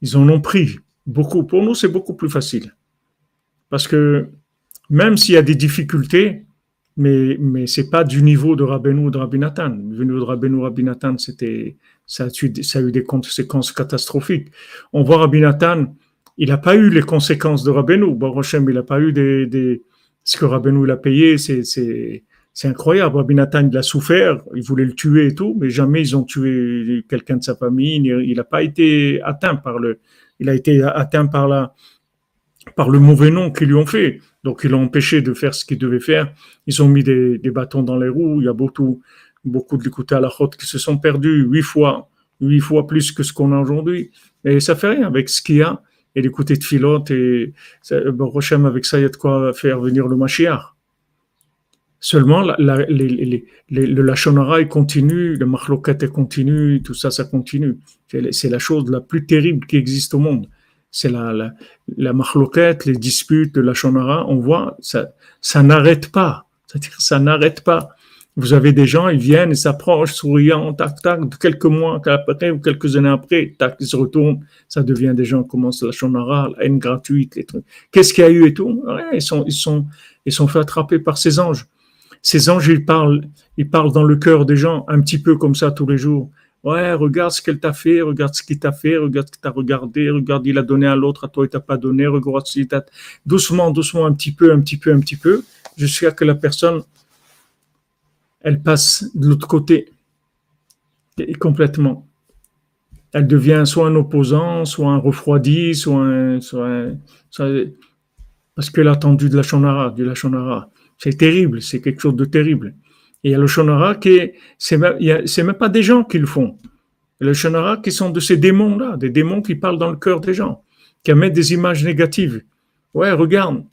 ils en ont pris beaucoup. Pour nous, c'est beaucoup plus facile. Parce que même s'il y a des difficultés, mais, mais c'est pas du niveau de Rabbeinu ou de Rabbi Nathan. Le niveau de Rabbeinu Rabbi Nathan, ça a, eu, des conséquences catastrophiques. On voit Rabbi Nathan, il n'a pas eu les conséquences de Rabbeinu. Baruch il n'a pas eu des, ce que Rabbeinu il a payé, c'est, c'est incroyable. Rabbi Nathan, il a souffert, il voulait le tuer et tout, mais jamais ils ont tué quelqu'un de sa famille. Il n'a pas été atteint par le, il a été atteint par la, par le mauvais nom qu'ils lui ont fait. Donc, ils l'ont empêché de faire ce qu'il devait faire. Ils ont mis des, bâtons dans les roues. Il y a beaucoup, beaucoup de l'écouter à la route qui se sont perdus huit fois, huit fois plus que ce qu'on a aujourd'hui. Et ça fait rien avec ce qu'il y a. Et l'écouter de filote et Rochem, avec ça, il y a de quoi faire venir le Mashiach. Seulement, la, la, les, le Lachonara, il continue, le Machloket continue, tout ça, ça continue. C'est la chose la plus terrible qui existe au monde c'est la, la, la les disputes de la Shonara, on voit, ça, ça n'arrête pas. C'est-à-dire, ça n'arrête pas. Vous avez des gens, ils viennent, ils s'approchent, souriant, tac, tac, quelques mois après ou quelques années après, tac, ils se retournent, ça devient des gens, commencent la Shonara, la haine gratuite, les trucs. Qu'est-ce qu'il y a eu et tout? ils sont, ils sont, ils sont fait attraper par ces anges. Ces anges, ils parlent, ils parlent dans le cœur des gens, un petit peu comme ça tous les jours. Ouais, regarde ce qu'elle t'a fait, regarde ce qu'il t'a fait, regarde ce qu'il t'a regardé, regarde, il a donné à l'autre, à toi, il t'a pas donné, regarde ce t'a. Doucement, doucement, un petit peu, un petit peu, un petit peu, jusqu'à que la personne, elle passe de l'autre côté, complètement. Elle devient soit un opposant, soit un refroidi, soit un. Soit parce qu'elle a attendu de la shonara, du la shonara. C'est terrible, c'est quelque chose de terrible. Et il y a le shonara qui est, c'est même, pas des gens qui le font. Le shonara qui sont de ces démons-là, des démons qui parlent dans le cœur des gens, qui émettent des images négatives. Ouais, regarde,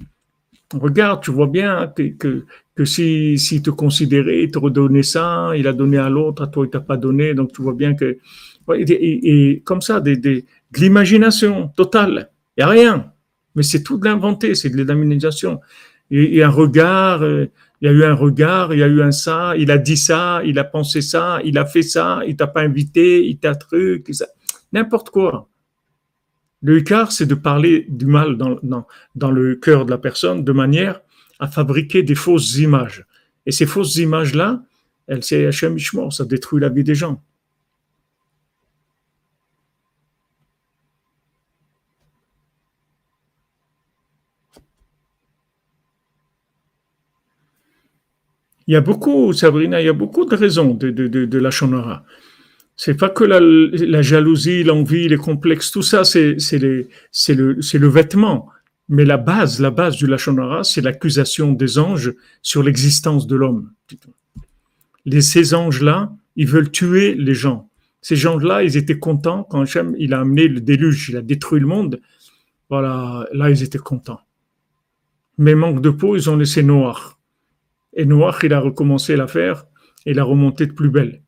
regarde, tu vois bien que, que, que si, te considérait, il te redonnait ça, il a donné à l'autre, à toi il t'a pas donné, donc tu vois bien que, et, comme ça, de l'imagination totale. Il n'y a rien. Mais c'est tout de l'inventé, c'est de l'imagination. Un regard, euh, il y a eu un regard, il y a eu un ça, il a dit ça, il a pensé ça, il a fait ça, il t'a pas invité, il t'a truc, n'importe quoi. Le écart, c'est de parler du mal dans, le cœur de la personne de manière à fabriquer des fausses images. Et ces fausses images-là, elles, c'est Hachem ça détruit la vie des gens. Il y a beaucoup, Sabrina, il y a beaucoup de raisons de, de, de, de la shonara. C'est pas que la, la jalousie, l'envie, les complexes, tout ça, c'est le, le vêtement. Mais la base, la base du Lachonara, c'est l'accusation des anges sur l'existence de l'homme. Ces anges-là, ils veulent tuer les gens. Ces gens-là, ils étaient contents quand Hachem, il a amené le déluge, il a détruit le monde. Voilà, là, ils étaient contents. Mais manque de peau, ils ont laissé noir. Et Noach, il a recommencé l'affaire et il a remonté de plus belle.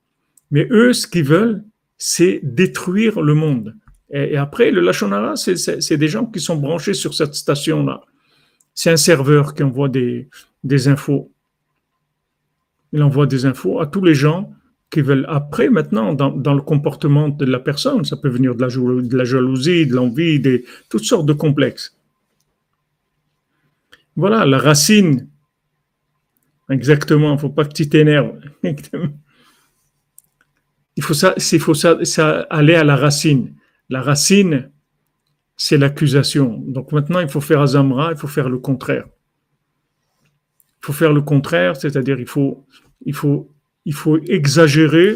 Mais eux, ce qu'ils veulent, c'est détruire le monde. Et, après, le Lachonara, c'est des gens qui sont branchés sur cette station-là. C'est un serveur qui envoie des, infos. Il envoie des infos à tous les gens qui veulent. Après, maintenant, dans, le comportement de la personne, ça peut venir de la jalousie, de l'envie, de toutes sortes de complexes. Voilà, la racine Exactement, il faut pas que tu t'énerves. il faut, ça, il faut ça, ça, aller à la racine. La racine, c'est l'accusation. Donc maintenant, il faut faire Azamra, il faut faire le contraire. Il faut faire le contraire, c'est-à-dire il faut, il faut, il faut exagérer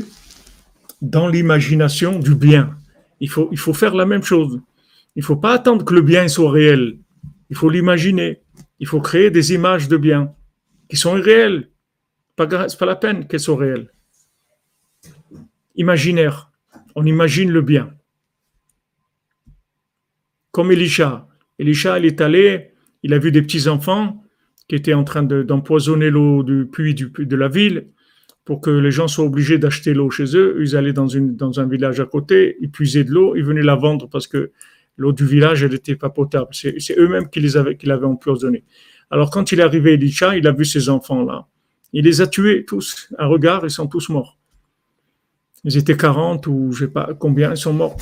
dans l'imagination du bien. Il faut, il faut faire la même chose. Il ne faut pas attendre que le bien soit réel. Il faut l'imaginer. Il faut créer des images de bien qui sont irréelles. Ce n'est pas la peine qu'elles soient réelles. Imaginaire. On imagine le bien. Comme Elisha. Elisha, il est allé, il a vu des petits-enfants qui étaient en train d'empoisonner l'eau du puits de la ville pour que les gens soient obligés d'acheter l'eau chez eux. Ils allaient dans, un village à côté, ils puisaient de l'eau, ils venaient la vendre parce que l'eau du village, elle n'était pas potable. C'est eux-mêmes qui l'avaient empoisonnée. Alors quand il est arrivé Elisha, il a vu ces enfants-là. Il les a tués tous. Un regard, ils sont tous morts. Ils étaient 40 ou je sais pas combien, ils sont morts.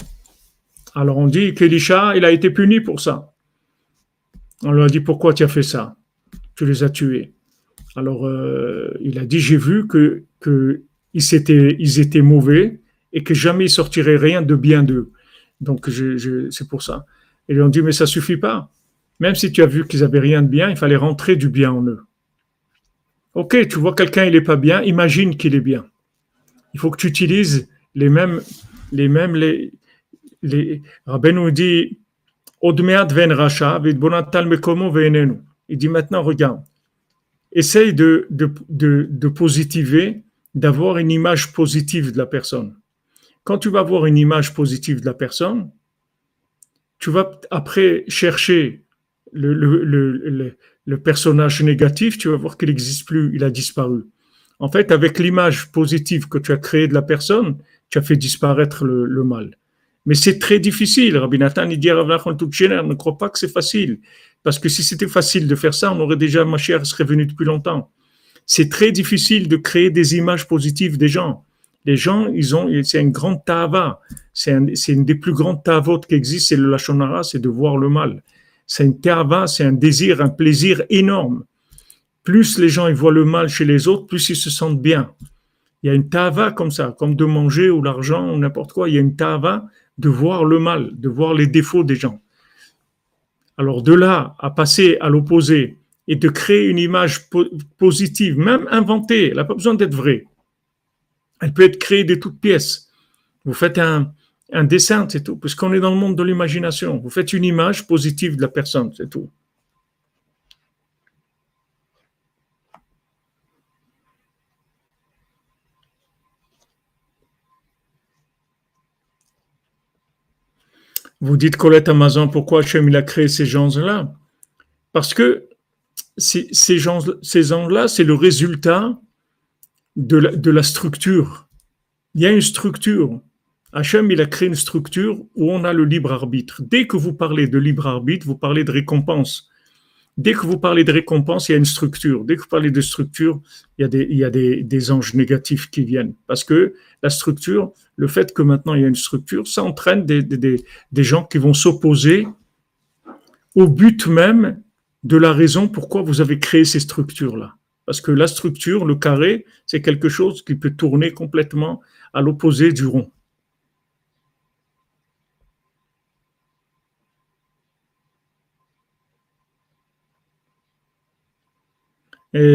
Alors on dit qu'Elisha, il a été puni pour ça. On lui a dit pourquoi tu as fait ça? Tu les as tués. Alors, euh, il a dit, j'ai vu que, étaient, mauvais et que jamais il sortirait rien de bien d'eux. Donc, c'est pour ça. Et ils ont dit, mais ça suffit pas. Même si tu as vu qu'ils avaient rien de bien, il fallait rentrer du bien en eux. Ok, tu vois quelqu'un, il est pas bien, imagine qu'il est bien. Il faut que tu utilises les mêmes, les mêmes, les, les, Rabbi nous dit, il dit maintenant, regarde, essaye de, de, de positiver, d'avoir une image positive de la personne. Quand tu vas avoir une image positive de la personne, tu vas après chercher le, personnage négatif, tu vas voir qu'il n'existe plus, il a disparu. En fait, avec l'image positive que tu as créée de la personne, tu as fait disparaître le, mal. Mais c'est très difficile. Rabbi Nathan, il dit à ne crois pas que c'est facile. Parce que si c'était facile de faire ça, on aurait déjà, ma chère serait venue depuis longtemps. C'est très difficile de créer des images positives des gens. Les gens, ils ont, c'est une grande tava. C'est une des plus grandes tavot qui existe, c'est le lachonara, c'est de voir le mal. C'est une tava, c'est un désir, un plaisir énorme. Plus les gens ils voient le mal chez les autres, plus ils se sentent bien. Il y a une tava comme ça, comme de manger ou l'argent ou n'importe quoi. Il y a une tava de voir le mal, de voir les défauts des gens. Alors de là à passer à l'opposé et de créer une image positive, même inventée, elle n'a pas besoin d'être vraie. Elle peut être créée de toutes pièces. Vous faites un, un dessin, c'est tout, puisqu'on est dans le monde de l'imagination. Vous faites une image positive de la personne, c'est tout. Vous dites Colette Amazon, pourquoi Hachem a créé ces gens-là? Parce que ces gens-là, ces gens c'est le résultat de la structure. Il y a une structure. Hachem, il a créé une structure où on a le libre arbitre. Dès que vous parlez de libre arbitre, vous parlez de récompense. Dès que vous parlez de récompense, il y a une structure. Dès que vous parlez de structure, il y a des, anges négatifs qui viennent. Parce que la structure, le fait que maintenant il y a une structure, ça entraîne des, des, des gens qui vont s'opposer au but même de la raison pourquoi vous avez créé ces structures-là. Parce que la structure, le carré, c'est quelque chose qui peut tourner complètement à l'opposé du rond.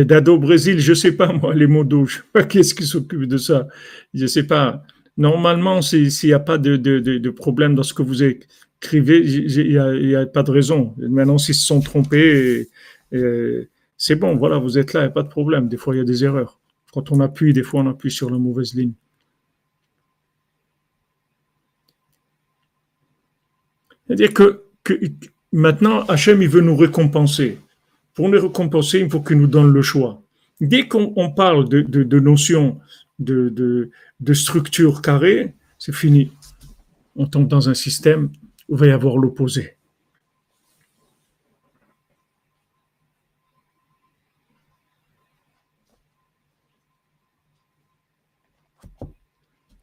Dado Brésil, je ne sais pas moi, les mots d'eau, je sais pas qui est-ce qui s'occupe de ça. Je ne sais pas. Normalement, s'il n'y a pas de, problème dans ce que vous écrivez, il n'y a, pas de raison. Maintenant, s'ils se sont trompés, c'est bon, voilà, vous êtes là, il n'y a pas de problème. Des fois, il y a des erreurs. Quand on appuie, des fois, on appuie sur la mauvaise ligne. C'est-à-dire que, que maintenant, Hachem, il veut nous récompenser pour les récompenser, il faut qu'il nous donne le choix. Dès qu'on parle de, de, de notion de, structure carrée, c'est fini. On tombe dans un système où il va y avoir l'opposé.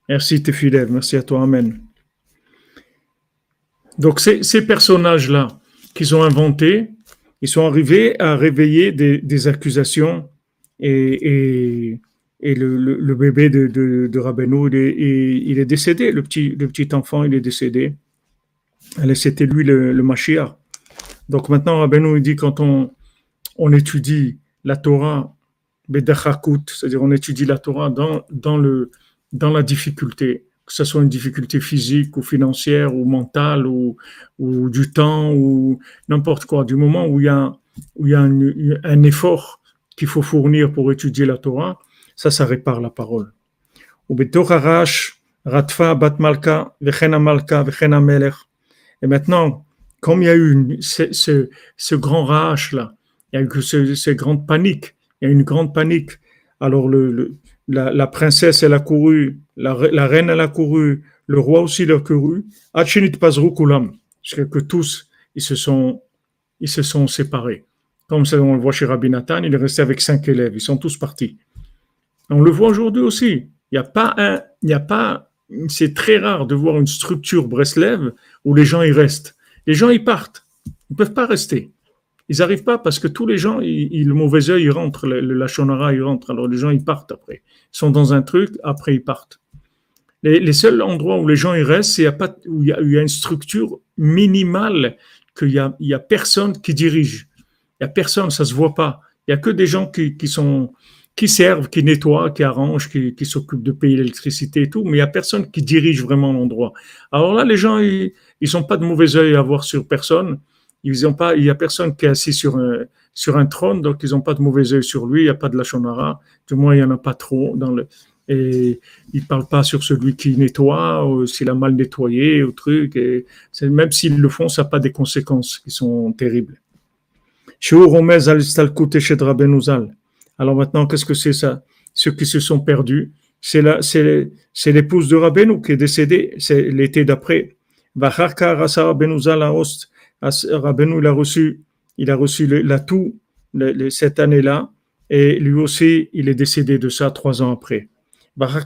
Merci, tes fidèles. Merci à toi. Amen. Donc, ces personnages-là qu'ils ont inventés, ils sont arrivés à réveiller des, accusations et, et, et le, le, bébé de, de, il est, décédé, le petit, le petit enfant, il est décédé. C'était lui le, le Mashiach. Donc maintenant, Rabbeinu, il dit quand on, on étudie la Torah, c'est-à-dire on étudie la Torah dans, dans, le, dans la difficulté, que ce soit une difficulté physique ou financière ou mentale ou, ou du temps ou n'importe quoi, du moment où il y a, où il y a un, effort qu'il faut fournir pour étudier la Torah, ça, ça répare la parole. Et maintenant, comme il y a eu ce, ce, grand rage là, il y a eu ce, cette grande panique, il y a eu une grande panique. Alors le la, princesse elle a couru, la, reine elle a couru, le roi aussi il a couru. Jusqu'à que tous ils se sont ils se sont séparés. Comme on le voit chez Rabbi Nathan, il est resté avec cinq élèves, ils sont tous partis. On le voit aujourd'hui aussi. Il n'y a pas un, il n'y a pas, c'est très rare de voir une structure Breslev où les gens y restent. Les gens y partent. Ils ne peuvent pas rester. Ils n'arrivent pas parce que tous les gens, le mauvais œil, il rentre, le, le lachonara, il rentre. Alors les gens, ils partent après. Ils sont dans un truc, après ils partent. Les, seuls endroits où les gens y restent, c'est où il y, a, une structure minimale, qu'il y a, il y a personne qui dirige. Il y a personne, ça se voit pas. Il y a que des gens qui, qui sont, qui servent, qui nettoient, qui arrangent, qui, qui s'occupent de payer l'électricité et tout, mais il y a personne qui dirige vraiment l'endroit. Alors là, les gens, ils, ils ont pas de mauvais œil à voir sur personne. Ils ont pas, il y a personne qui est assis sur un, sur un trône, donc ils n'ont pas de mauvais œil sur lui. Il n'y a pas de la shonara. Du moins, il y en a pas trop dans le, et il parle pas sur celui qui nettoie ou s'il a mal nettoyé ou truc. Et même s'ils le font, ça n'a pas des conséquences qui sont terribles. Alors maintenant, qu'est-ce que c'est ça? Ceux qui se sont perdus, c'est l'épouse de Rabbeinu qui est décédée, c'est l'été d'après. Rabbeinu il a reçu, il a reçu l'atout cette année-là, et lui aussi, il est décédé de ça trois ans après. Après,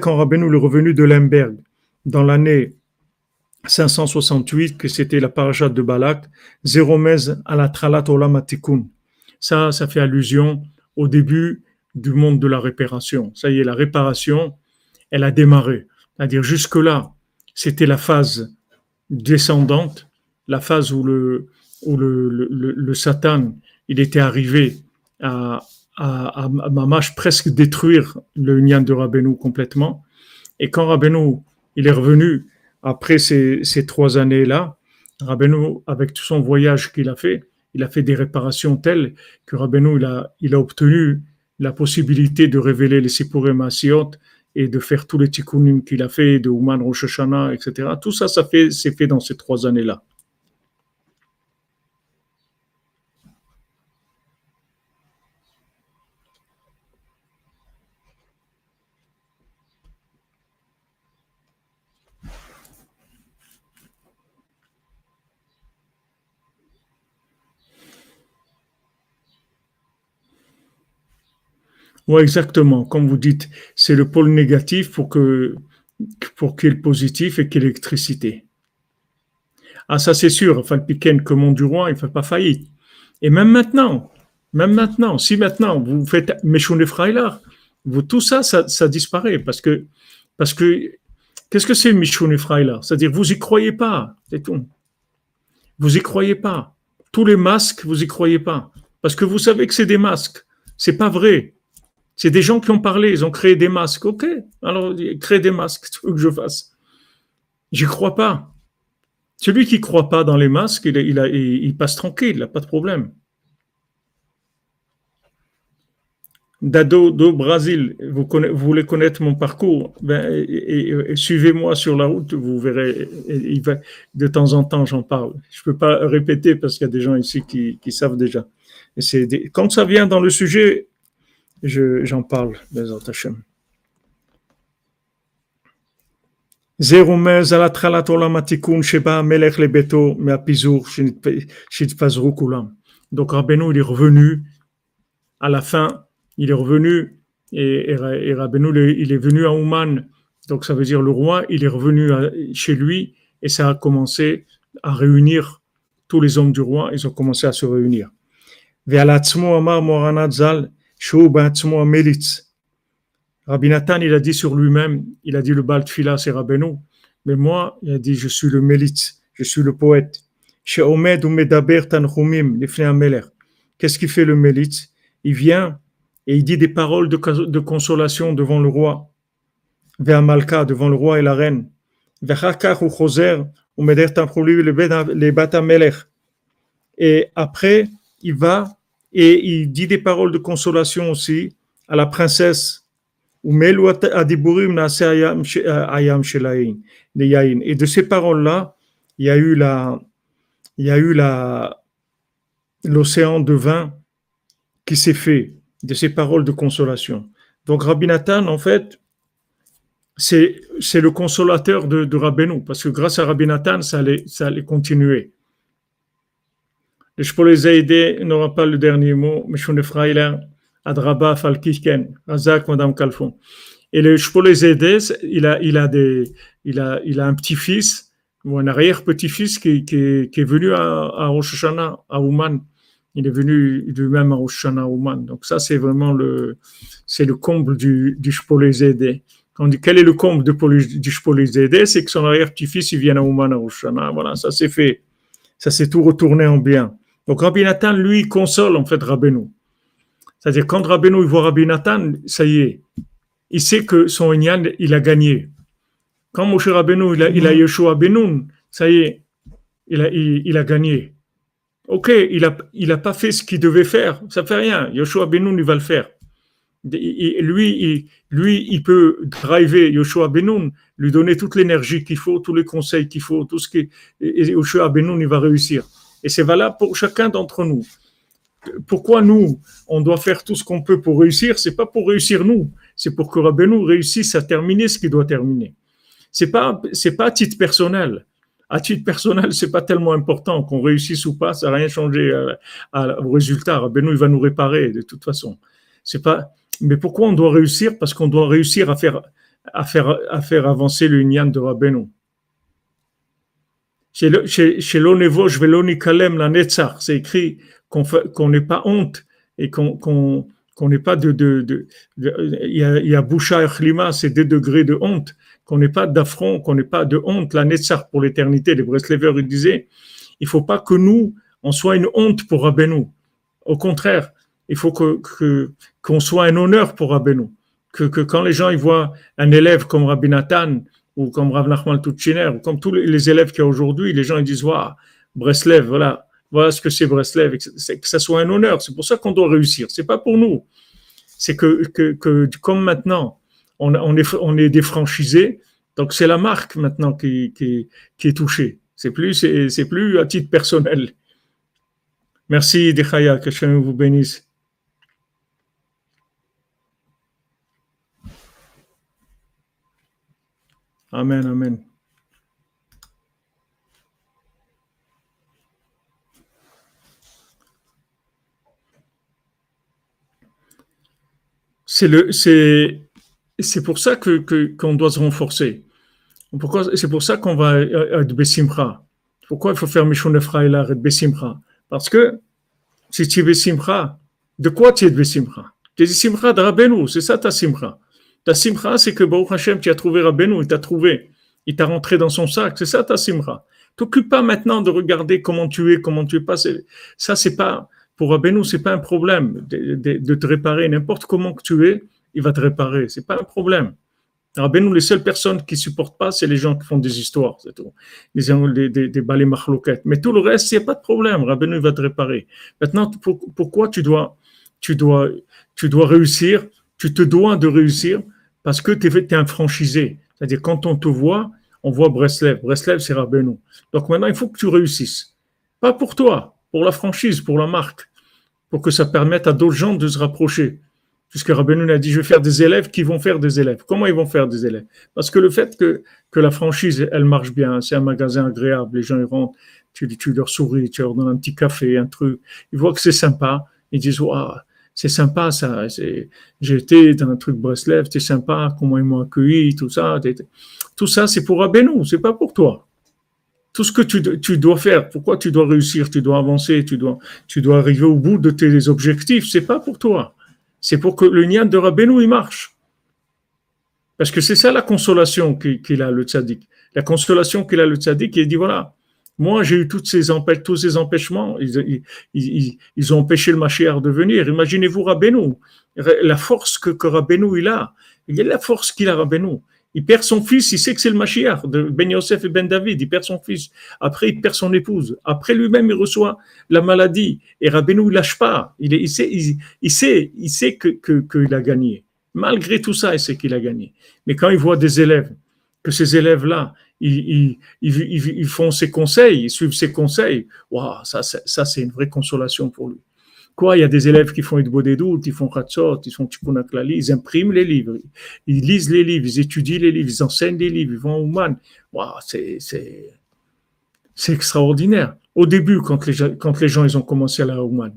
quand Rabbeinu est revenu de Lemberg, dans l'année 568, que c'était la parashat de Balak, Zéromez à la Tralat Olam Ça, ça fait allusion au début du monde de la réparation. Ça y est, la réparation, elle a démarré. C'est-à-dire, jusque-là, c'était la phase descendante, la phase où le, Satan, il était arrivé à, à, à, presque détruire le Nyan de Rabbeinu complètement. Et quand Rabbeinu, il est revenu après ces, ces trois années-là, Rabbeinu, avec tout son voyage qu'il a fait, il a fait des réparations telles que Rabbeinu, il a obtenu la possibilité de révéler les Sipurim Asiot et de faire tous les tikkunim qu'il a fait, de Ouman Rosh Hashanah, etc. Tout ça, ça fait, c'est fait dans ces trois années-là. Oui, exactement. Comme vous dites, c'est le pôle négatif pour que pour qu'il y ait le positif et qu'il y ait l'électricité. Ah, ça c'est sûr. Enfin, le piquet que mon du roi, il ne fait pas faillite. Et même maintenant, même maintenant, si maintenant vous faites Meshune Freiler, vous, tout ça, ça, disparaît parce que, parce que, qu'est-ce que c'est Meshune Freiler C'est-à-dire, vous y croyez pas, c'est tout. Vous y croyez pas. Tous les masques, vous y croyez pas. Parce que vous savez que c'est des masques. C'est pas vrai. C'est des gens qui ont parlé, ils ont créé des masques. Ok, alors crée des masques, tu veux que je fasse? J'y crois pas. Celui qui croit pas dans les masques, il, passe tranquille, il n'a pas de problème. Dado do Brésil, vous, voulez connaître mon parcours, ben, suivez-moi sur la route, vous verrez, de temps en temps j'en parle. Je ne peux pas répéter parce qu'il y a des gens ici qui, savent déjà. Quand ça vient dans le sujet, j'en parle, Bezat Hashem. Donc Rabbeinu, il est revenu à la fin, il est revenu et, et, Rabbeinu, il est venu à Ouman. Donc ça veut dire le roi, il est revenu chez lui et ça a commencé à réunir tous les hommes du roi, ils ont commencé à se réunir. Amar Rabbi Nathan, il a dit sur lui-même, il a dit le Baltfila, c'est Rabbeinu, mais moi, il a dit, je suis le Mélitz, je suis le poète. Qu'est-ce qu'il fait le Mélitz Il vient et il dit des paroles de, consolation devant le roi, vers Malka, devant le roi et la reine. Et après, il va et il dit des paroles de consolation aussi à la princesse. Et de ces paroles-là, il y a eu la, il y a eu la, l'océan de vin qui s'est fait de ces paroles de consolation. Donc Rabbi Nathan, en fait, c'est, c'est le consolateur de, de parce que grâce à Rabbi Nathan, ça ça allait continuer. Le Shpolé n'aura pas le dernier mot, mais Freiler, Adraba, Falkiken, Razak, Madame Kalfon. Et le Shpolé il a, il, a des, il, a, il a un petit-fils, ou un arrière-petit-fils qui, est venu à, à Rosh Hashanah, à Ouman. Il est venu lui-même à Rosh Hashanah, à Ouman. Donc ça, c'est vraiment le, c'est le comble du, du Zédé. Quand on dit quel est le comble de, du Zédé, c'est que son arrière-petit-fils, il vient à Ouman, à Rosh Hashanah. Voilà, ça s'est fait. Ça s'est tout retourné en bien. Donc Rabbi Nathan, lui, console en fait Rabbeinu. C'est-à-dire, quand Rabbeinu il voit Rabbi Nathan, ça y est, il sait que son Inyan, il a gagné. Quand Moshe Rabbeinu, il a, il a Yeshua Benoun, ça y est, il a, il, a gagné. Ok, il n'a il a pas fait ce qu'il devait faire, ça fait rien. Yeshua Benoun, il va le faire. lui, il, lui, il peut driver Yoshua Benoun, lui donner toute l'énergie qu'il faut, tous les conseils qu'il faut, tout ce qui. Et Yoshua Benoun, il va réussir. Et c'est valable pour chacun d'entre nous. Pourquoi nous, on doit faire tout ce qu'on peut pour réussir? C'est pas pour réussir nous, c'est pour que Rabbeinu réussisse à terminer ce qu'il doit terminer c'est pas c'est pas à titre personnel. À titre personnel, c'est pas tellement important qu'on réussisse ou pas, ça n'a rien changé au résultat. Rabbeinu, il va nous réparer de toute façon. C'est pas. Mais pourquoi on doit réussir? Parce qu'on doit réussir à faire à faire à faire avancer l'union de Rabbeinu. Chez l'Onevo, je vais l'Onikalem, la Netzach, c'est écrit qu'on qu'on n'ait pas honte et qu'on qu'on n'ait pas de, il y a, Boucha et Klima, c'est des degrés de honte qu'on n'ait pas d'affront, qu'on n'ait pas de honte, la Netzar pour l'éternité. Les Breslevers, ils disaient, il faut pas que nous, on soit une honte pour Rabbeinu. Au contraire, il faut que, qu'on soit un honneur pour Rabbeinu. Que, que quand les gens ils voient un élève comme Rabbi Nathan ou comme Rav Nachman Tutchiner ou comme tous les élèves qu'il y a aujourd'hui, les gens ils disent waouh, Breslev, voilà, voilà ce que c'est Breslev, c'est que ça soit un honneur. C'est pour ça qu'on doit réussir. C'est pas pour nous. C'est que, que, que comme maintenant, on, est, on est défranchisé. Donc c'est la marque maintenant qui, qui, est touchée. C'est plus, c'est, plus à titre personnel. Merci Dechaya, que Dieu vous bénisse. Amen, amen. C'est pour ça que, qu'on doit se renforcer. C'est pour ça qu'on va être Bessimcha. Pourquoi il faut faire Mishon Efraïla et Bessimcha Parce que si tu es Bessimcha, de quoi tu es Bessimcha Tu es Simcha de Rabbeinu, c'est ça ta Simcha. Ta Simcha, c'est que Baruch Hashem, tu as trouvé Rabbeinu, il t'a trouvé, il t'a rentré dans son sac, c'est ça ta Simcha. T'occupe pas maintenant de regarder comment tu es, comment tu es pas. Ça, c'est pas, pour Rabbeinu, c'est pas un problème de, de te réparer n'importe comment que tu es il va te réparer. C'est pas un problème. nous, les seules personnes qui supportent pas, c'est les gens qui font des histoires, c'est tout. Des, des, des, Mais tout le reste, il n'y a pas de problème. Rabbeinu, va te réparer. Maintenant, pourquoi tu dois, tu dois, tu dois réussir? Tu te dois de réussir parce que tu es, un franchisé. C'est-à-dire, quand on te voit, on voit Breslev. Breslev, c'est Rabbeinu. Donc maintenant, il faut que tu réussisses. Pas pour toi, pour la franchise, pour la marque. Pour que ça permette à d'autres gens de se rapprocher puisque Rabbeinu a dit, je vais faire des élèves qui vont faire des élèves. Comment ils vont faire des élèves? Parce que le fait que, que la franchise, elle marche bien, c'est un magasin agréable, les gens ils rentrent, tu, tu leur souris, tu leur donnes un petit café, un truc, ils voient que c'est sympa, ils disent, waouh, c'est sympa ça, été dans un truc Breslev, c'est sympa, comment ils m'ont accueilli, tout ça, tout ça c'est pour Rabbeinu, c'est pas pour toi. Tout ce que tu, tu, dois faire, pourquoi tu dois réussir, tu dois avancer, tu dois, tu dois arriver au bout de tes objectifs, c'est pas pour toi c'est pour que le nian de Rabbeinu, il marche. Parce que c'est ça la consolation qu'il a, le tzaddik. La consolation qu'il a, le tzaddik, il dit voilà, moi j'ai eu tous ces empêchements, ils, ont empêché le Mashiach de venir. Imaginez-vous Rabbeinu, la force que, que il a. Il y a la force qu'il a Rabbeinu. Il perd son fils, il sait que c'est le Mashiach de Ben Yosef et Ben David, il perd son fils. Après, il perd son épouse. Après, lui-même, il reçoit la maladie. Et Rabbeinu, il lâche pas. Il, sait, qu'il a gagné. Malgré tout ça, il sait qu'il a gagné. Mais quand il voit des élèves, que ces élèves-là, ils, font ses conseils, ils suivent ses conseils, waouh, ça, ça c'est une vraie consolation pour lui. Quoi, il y a des élèves qui font doutes, ils font Khatsot, ils font Tikkun ils impriment les livres, ils lisent les livres, ils étudient les livres, ils enseignent les livres, ils vont au Man. c'est, c'est extraordinaire. Au début, quand les, quand les gens ils ont commencé à la Ouman,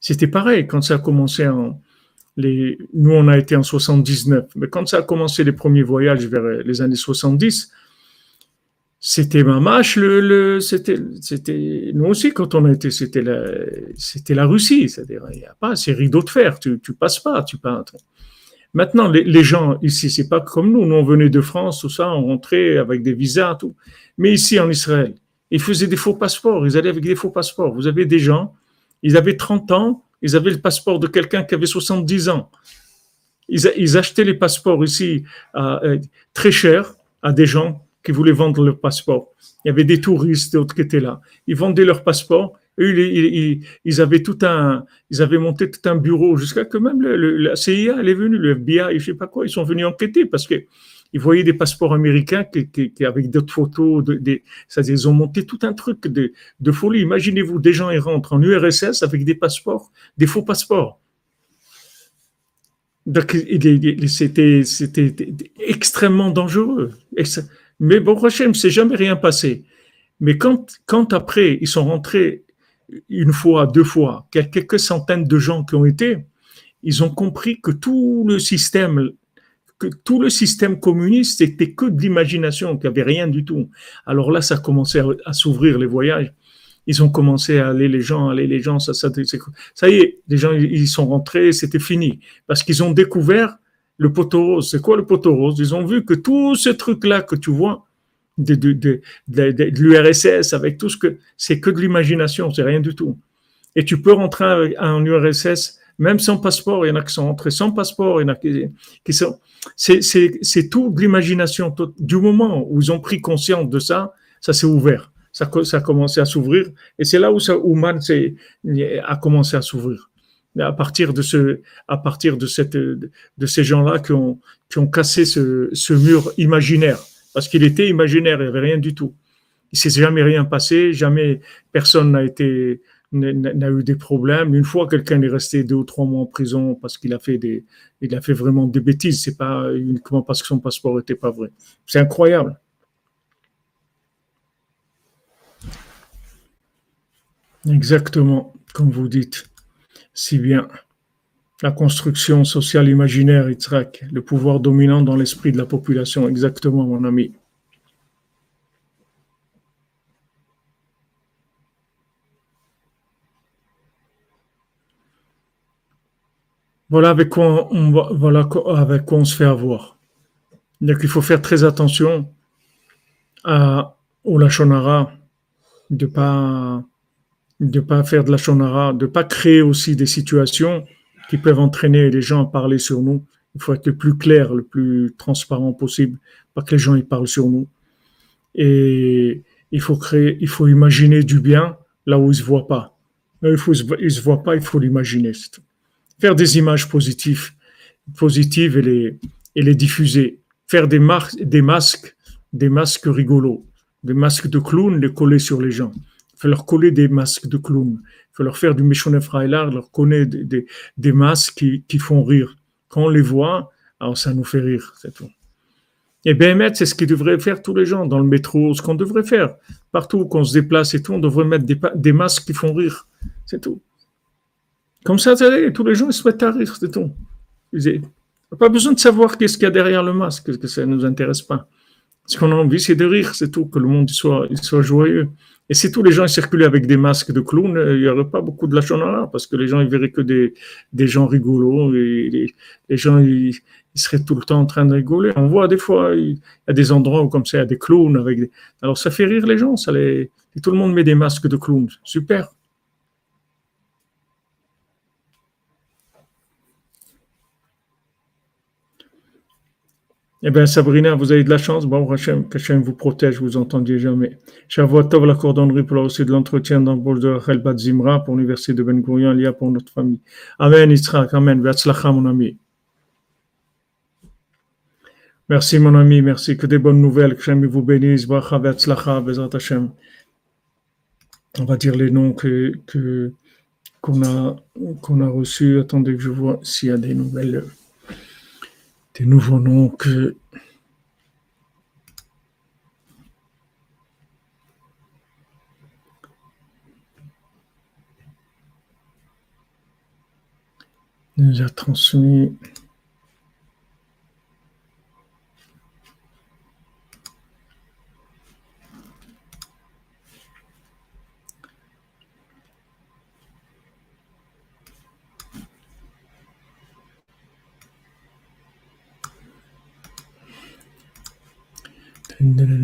c'était pareil. Quand ça a commencé en, les, nous on a été en 79, mais quand ça a commencé les premiers voyages vers les années 70, c'était mamache, le, le c'était, c'était, nous aussi, quand on a été, c'était la, c'était la Russie. C'est-à-dire, il n'y a pas ces rideaux de fer, tu, tu passes pas, tu peintres. Maintenant, les, les gens ici, c'est pas comme nous. Nous, on venait de France, tout ça, on rentrait avec des visas, tout. Mais ici, en Israël, ils faisaient des faux passeports. Ils allaient avec des faux passeports. Vous avez des gens, ils avaient 30 ans, ils avaient le passeport de quelqu'un qui avait 70 ans. Ils, ils achetaient les passeports ici euh, très cher à des gens qui voulaient vendre leur passeport. Il y avait des touristes, d'autres qui étaient là. Ils vendaient leur passeport. Ils, avaient tout un, ils avaient monté tout un bureau jusqu'à que même la CIA, elle est venue, le FBI, je sais pas quoi, ils sont venus enquêter parce que ils voyaient des passeports américains avec d'autres photos, ça, ils ont monté tout un truc de, de folie. Imaginez-vous, des gens ils rentrent en URSS avec des passeports, des faux passeports. Donc, c'était extrêmement dangereux. Mais bon, Hachem, c'est jamais rien passé. Mais quand, quand après, ils sont rentrés une fois, deux fois, quelques centaines de gens qui ont été, ils ont compris que tout le système que tout le système communiste c'était que de l'imagination, qu'il n'y avait rien du tout. Alors là, ça a commencé à, s'ouvrir les voyages. Ils ont commencé à aller les gens, aller les gens, ça, ça, ça y est, les gens ils sont rentrés, c'était fini parce qu'ils ont découvert le poteau rose. C'est quoi le poteau rose? Ils ont vu que tout ce truc-là que tu vois de, de, de, de l'URSS avec tout ce que c'est que de l'imagination, c'est rien du tout. Et tu peux rentrer en URSS même sans passeport. Il y en a qui sont rentrés sans passeport, il y en a qui, qui sont c'est tout de l'imagination. Du moment où ils ont pris conscience de ça, ça s'est ouvert. Ça, ça a commencé à s'ouvrir. Et c'est là où, ça, où Man a commencé à s'ouvrir. À partir de ce, à partir de cette, de ces gens-là qui ont, qui ont cassé ce, ce mur imaginaire. Parce qu'il était imaginaire, il n'y avait rien du tout. Il s'est jamais rien passé, jamais personne n'a été, n'a eu des problèmes. Une fois, quelqu'un est resté deux ou trois mois en prison parce qu'il a fait des, il a fait vraiment des bêtises. C'est pas uniquement parce que son passeport était pas vrai. C'est incroyable. Exactement, comme vous dites. Si bien. La construction sociale imaginaire, le pouvoir dominant dans l'esprit de la population. Exactement, mon ami. Voilà avec quoi on, voilà avec quoi on se fait avoir. Donc il faut faire très attention à, au lachonara, de pas de pas faire de lachonara, de pas créer aussi des situations qui peuvent entraîner les gens à parler sur nous. Il faut être le plus clair, le plus transparent possible, pas que les gens y parlent sur nous. Et il faut créer, il faut imaginer du bien là où ils se voient pas. Il faut, ils se voient pas, il faut l'imaginer faire des images positives, positives et les, diffuser, faire des, des masques, des masques rigolos, des masques de clown, les coller sur les gens. Il faut leur coller des masques de clown. Il faut leur faire du méchonnet Freilar, leur coller des, masques qui, font rire. Quand on les voit, alors ça nous fait rire, c'est tout. Et bien, c'est ce qu'ils devraient faire tous les gens dans le métro, ce qu'on devrait faire. Partout qu'on se déplace et tout, on devrait mettre des, masques qui font rire. C'est tout. Comme ça, tous les gens ils se mettent à rire, c'est tout. Pas besoin de savoir qu'est-ce qu'il y a derrière le masque, que ça ne nous intéresse pas. Ce qu'on a envie, c'est de rire, c'est tout, que le monde soit joyeux. Et si tous les gens circulaient avec des masques de clown, il n'y aurait pas beaucoup de lachonara, parce que les gens ils verraient que des, des gens rigolos, et les, gens ils, seraient tout le temps en train de rigoler. On voit des fois, il y a des endroits où comme ça, il y a des clowns avec Alors ça fait rire les gens, ça les... et tout le monde met des masques de clown. Super. Eh bien, Sabrina, vous avez de la chance. Bon, Hachem, qu'Hachem vous protège, vous entendiez jamais. Tov, la cordonnerie pour la aussi de l'entretien dans le bol de Rachel Zimra pour l'université de Ben Gurion, lié pour notre famille. Amen, Yitzhak, Amen. Beatzlacha, mon ami. Merci, mon ami, merci. Que des bonnes nouvelles. Que Hachem vous bénisse. Bracha, Beatzlacha, Bezrat Hachem. On va dire les noms que, qu'on a, qu'on a reçus. Attendez que je vois s'il y a des nouvelles des nouveaux noms que nous a transmis And dun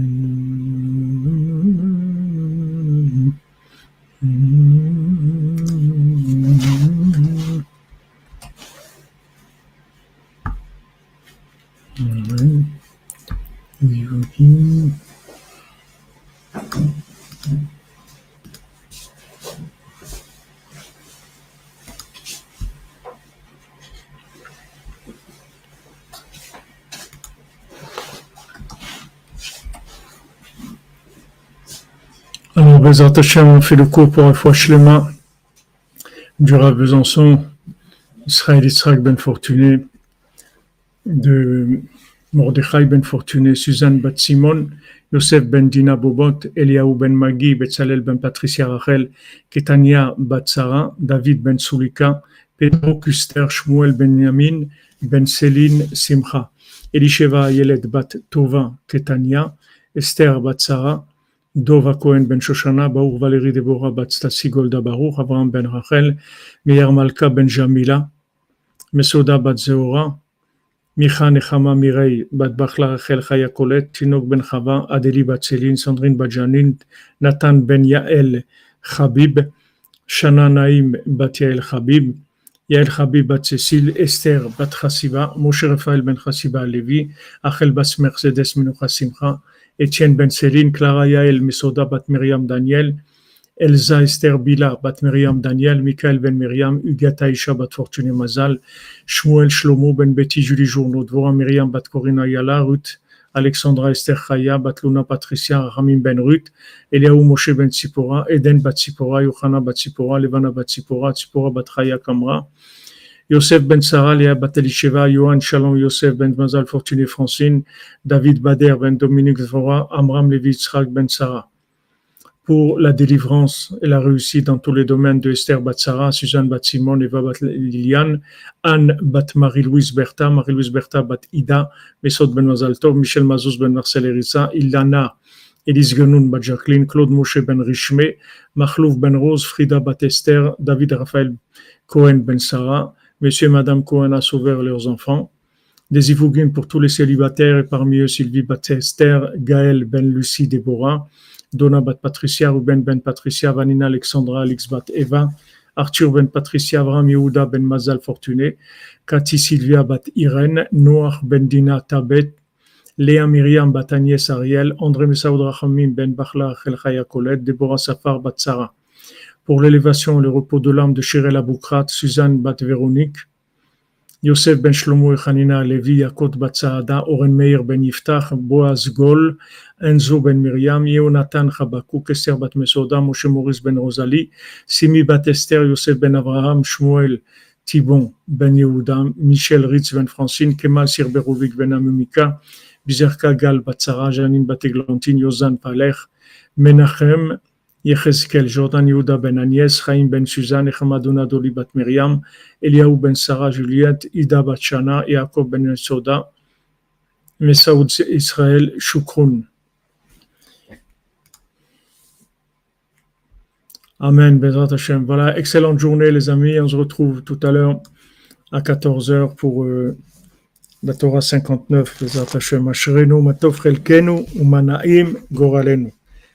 Bézat Hashem, on fait le cours pour un fois Shlema du Rav Besançon, Israël Israël Ben Fortuné, de Mordechai Ben Fortuné, Suzanne Bat Simon, Yosef Ben Dina Bobot, Eliaou Ben Magi, Betzalel Ben Patricia Rachel, Ketania Bat Sarah, David Ben Sulika, Pedro Kuster, Shmuel Ben Yamin, Ben Céline Simcha, Elisheva Yelet Bat Tova, Ketania, Esther Bat Sarah, Dova Cohen ben Shoshana, Baruch Valérie Deborah bat Stasi Golda Baruch, Abraham ben Rachel, Meir Malka ben Jamila, Mesoda bat Zeora, Micha Nechama Mirei bat Bachla Rachel Chaya Tinok ben Chava, Adeli bat Céline, Sandrine bat Nathan ben Yael Chabib, Shana Naim bat Yael Chabib, Yael Chabib bat Cécile, Esther bat Moshe Raphaël ben Chassiba Levi, Achel bas Mercedes Menucha Simcha, Etienne Ben Céline, Clara Yael Mesoda Bat Miriam Daniel, Elsa Esther Bila Bat Miriam Daniel, Michael Ben Miriam, Ugata Isha Bat Fortuné Mazal, Shmuel Shlomo Ben Betty Julie Journeau, Dvora Miriam Bat Corina Yala, Ruth Alexandra Esther Chaya, Bat Luna Patricia, Ramim Ben Ruth, Eliaou Moshe Ben Tzipora, Eden Bat Tzipora, Yohana Bat Tzipora, Levana Bat Tzipora, Tzipora Bat Kamra, Yosef Ben Sarah, Léa Batelisheva, Johan Shalom, Yosef Ben Mazal, Fortuné Francine, David Bader, Ben Dominique Zvora, Amram Levi Yitzhak Ben Sarah. Pour la délivrance et la réussite dans tous les domaines de Esther Batsara, Suzanne Bat Simon, Eva Bat Liliane, Anne Bat Marie-Louise Bertha, Marie-Louise Bertha Bat Ida, Mesod Ben Mazal Tov, Michel Mazouz Ben Marcel Erissa, Ilana, Elise Genoun Bat Jacqueline, Claude Moshe Ben Richmé, Mahlouf Ben Rose, Frida Bat Esther, David Raphaël Cohen Ben Sarah, Monsieur et Madame Cohen a sauvé leurs enfants. Des Ivougim pour tous les célibataires et parmi eux Sylvie Batester, Gaël Ben Lucie Déborah, Donna Bat Patricia, Ruben Ben Patricia, Vanina Alexandra, Alex Bat Eva, Arthur Ben Patricia, Avram Yehuda Ben Mazal Fortuné, Cathy Sylvia Bat Irène, Noah Ben Dina Tabet, Léa Myriam Bat Agnès Ariel, André Messaoud Rachamim Ben Bachla Chel Chaya Colette, Déborah Safar Bat Sarah pour l'élévation et le repos de l'âme de Shirel Aboukrat, Suzanne Bat Véronique, Yosef Ben Shlomo et Hanina Levi, Yakot Bat Saada, Oren Meir Ben Yiftach, Boaz Gol, Enzo Ben Miriam, Yonatan Chabakouk, Esther Bat Mesoda, Moshe Maurice Ben Rosalie, Simi Bat Esther, Yosef Ben Abraham, Shmuel Thibon Ben Yehuda, Michel Ritz Ben Francine, Kemal Sirberovic Ben Amumika, Bizerka Gal Bat Sarah, Janine Bat Eglantine, Yozan Palech, Menachem, Yechezkel, Jordan Yehuda ben Agnès, Chaim ben Suzanne, Echamadouna Doli bat Miriam, Eliaou ben Sarah Juliette, Ida bat Shana, Yaakov ben Soda, Messaoud Israël, Shukroun. Amen, Bezrat Hashem. Voilà, excellente journée les amis, on se retrouve tout à l'heure à 14h pour euh, la Torah 59, Bezrat Hashem. Ashrenu matov chelkenu umanaim goralenu.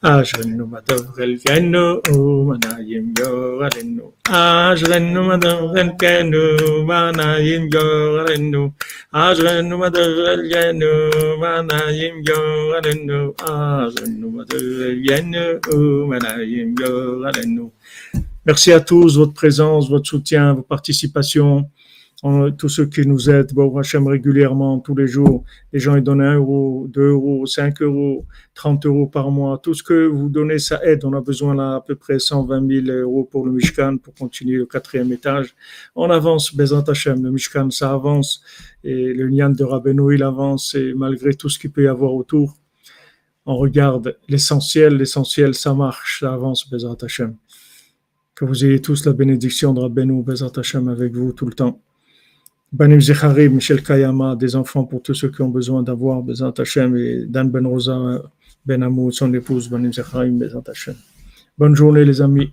Ajrenu Madhav Relkenu, Manayim Yorenu. Ajrenu Madhav Relkenu, Manayim Yorenu. Ajrenu Madhav Relkenu, Manayim Yorenu. Ajrenu Madhav Relkenu, Manayim Yorenu. Merci à tous, votre présence, votre soutien, vos participations tous ceux qui nous aident, bon, Hachem régulièrement, tous les jours, les gens ils donnent 1 euro, 2 euros, 5 euros, 30 euros par mois. Tout ce que vous donnez, ça aide. On a besoin là à peu près 120 000 euros pour le Mishkan pour continuer le quatrième étage. On avance, Bezant Hachem, le Mishkan, ça avance. Et le Nyan de Rabbeinu, il avance. Et malgré tout ce qu'il peut y avoir autour, on regarde l'essentiel. L'essentiel, ça marche, ça avance, Bezant Hachem. Que vous ayez tous la bénédiction de Rabbeinu, Bezant Hachem avec vous tout le temps. Banim Zecharim, Michel Kayama, des enfants pour tous ceux qui ont besoin d'avoir Bezant Hashem et Dan Ben Rosa, Ben Amou, son épouse, Banim Zecharim, Bezant Hashem. Bonne journée les amis.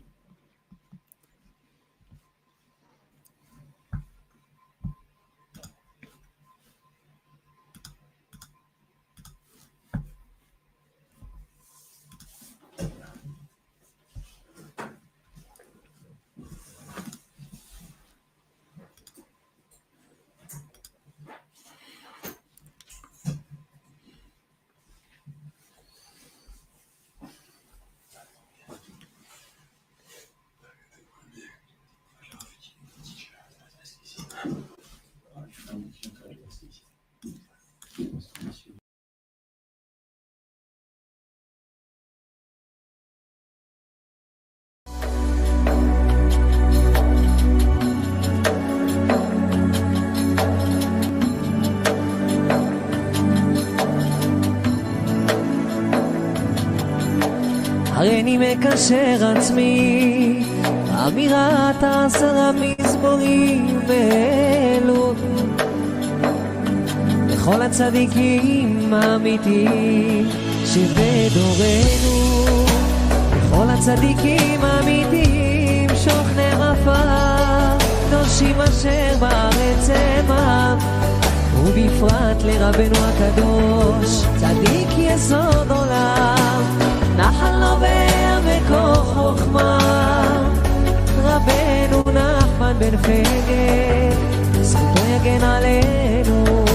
מקשר עצמי, אמירת עשר המזמורים ואלול. לכל הצדיקים האמיתיים שבדורנו, לכל הצדיקים האמיתיים שוכני עפר, קדושים אשר בארץ עמם, ובפרט לרבנו הקדוש, צדיק יסוד עולם. נחל נובע בכוח חוכמה, רבנו נחמן בן פגל, זכותו יגן עלינו,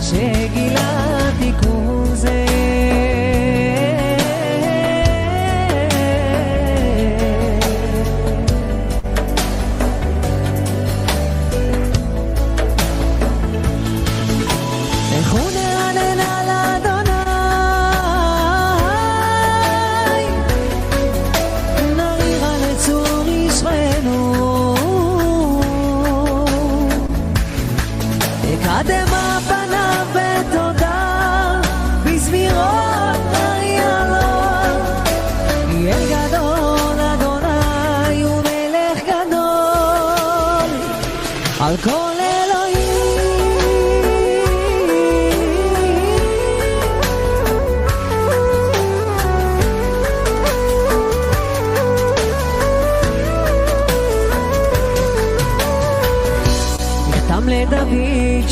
שגילה תיקון זה.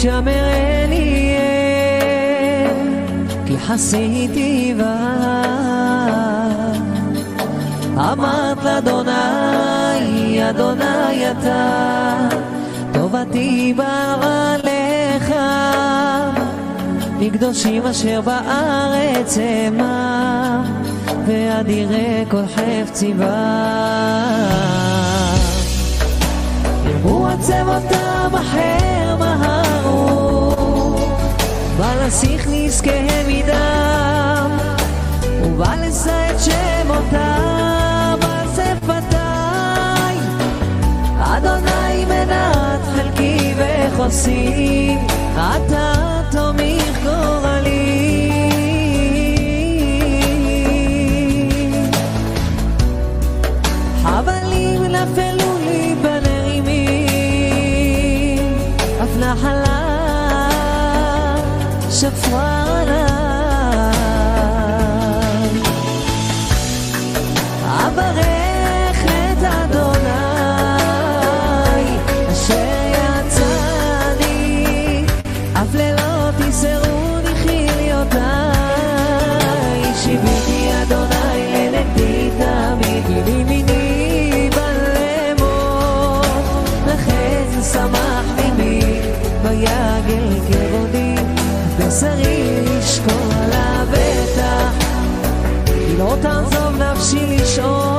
שמרני כי חסיתי אמרת לאדוני אדוני אתה טובתי באה לך מקדושים אשר בארץ המה ואדירי כל חפצי בה ירבו עצמותם אחר מהרו, ולשיח נזקיהם מדם, ובא לשא את שמותם על שפתיי. אדוני מנת חלקי וחוסי, אתה תומך גורלי. חבלים נפלו לי בנעימים, אף נחלה chaque fois. 저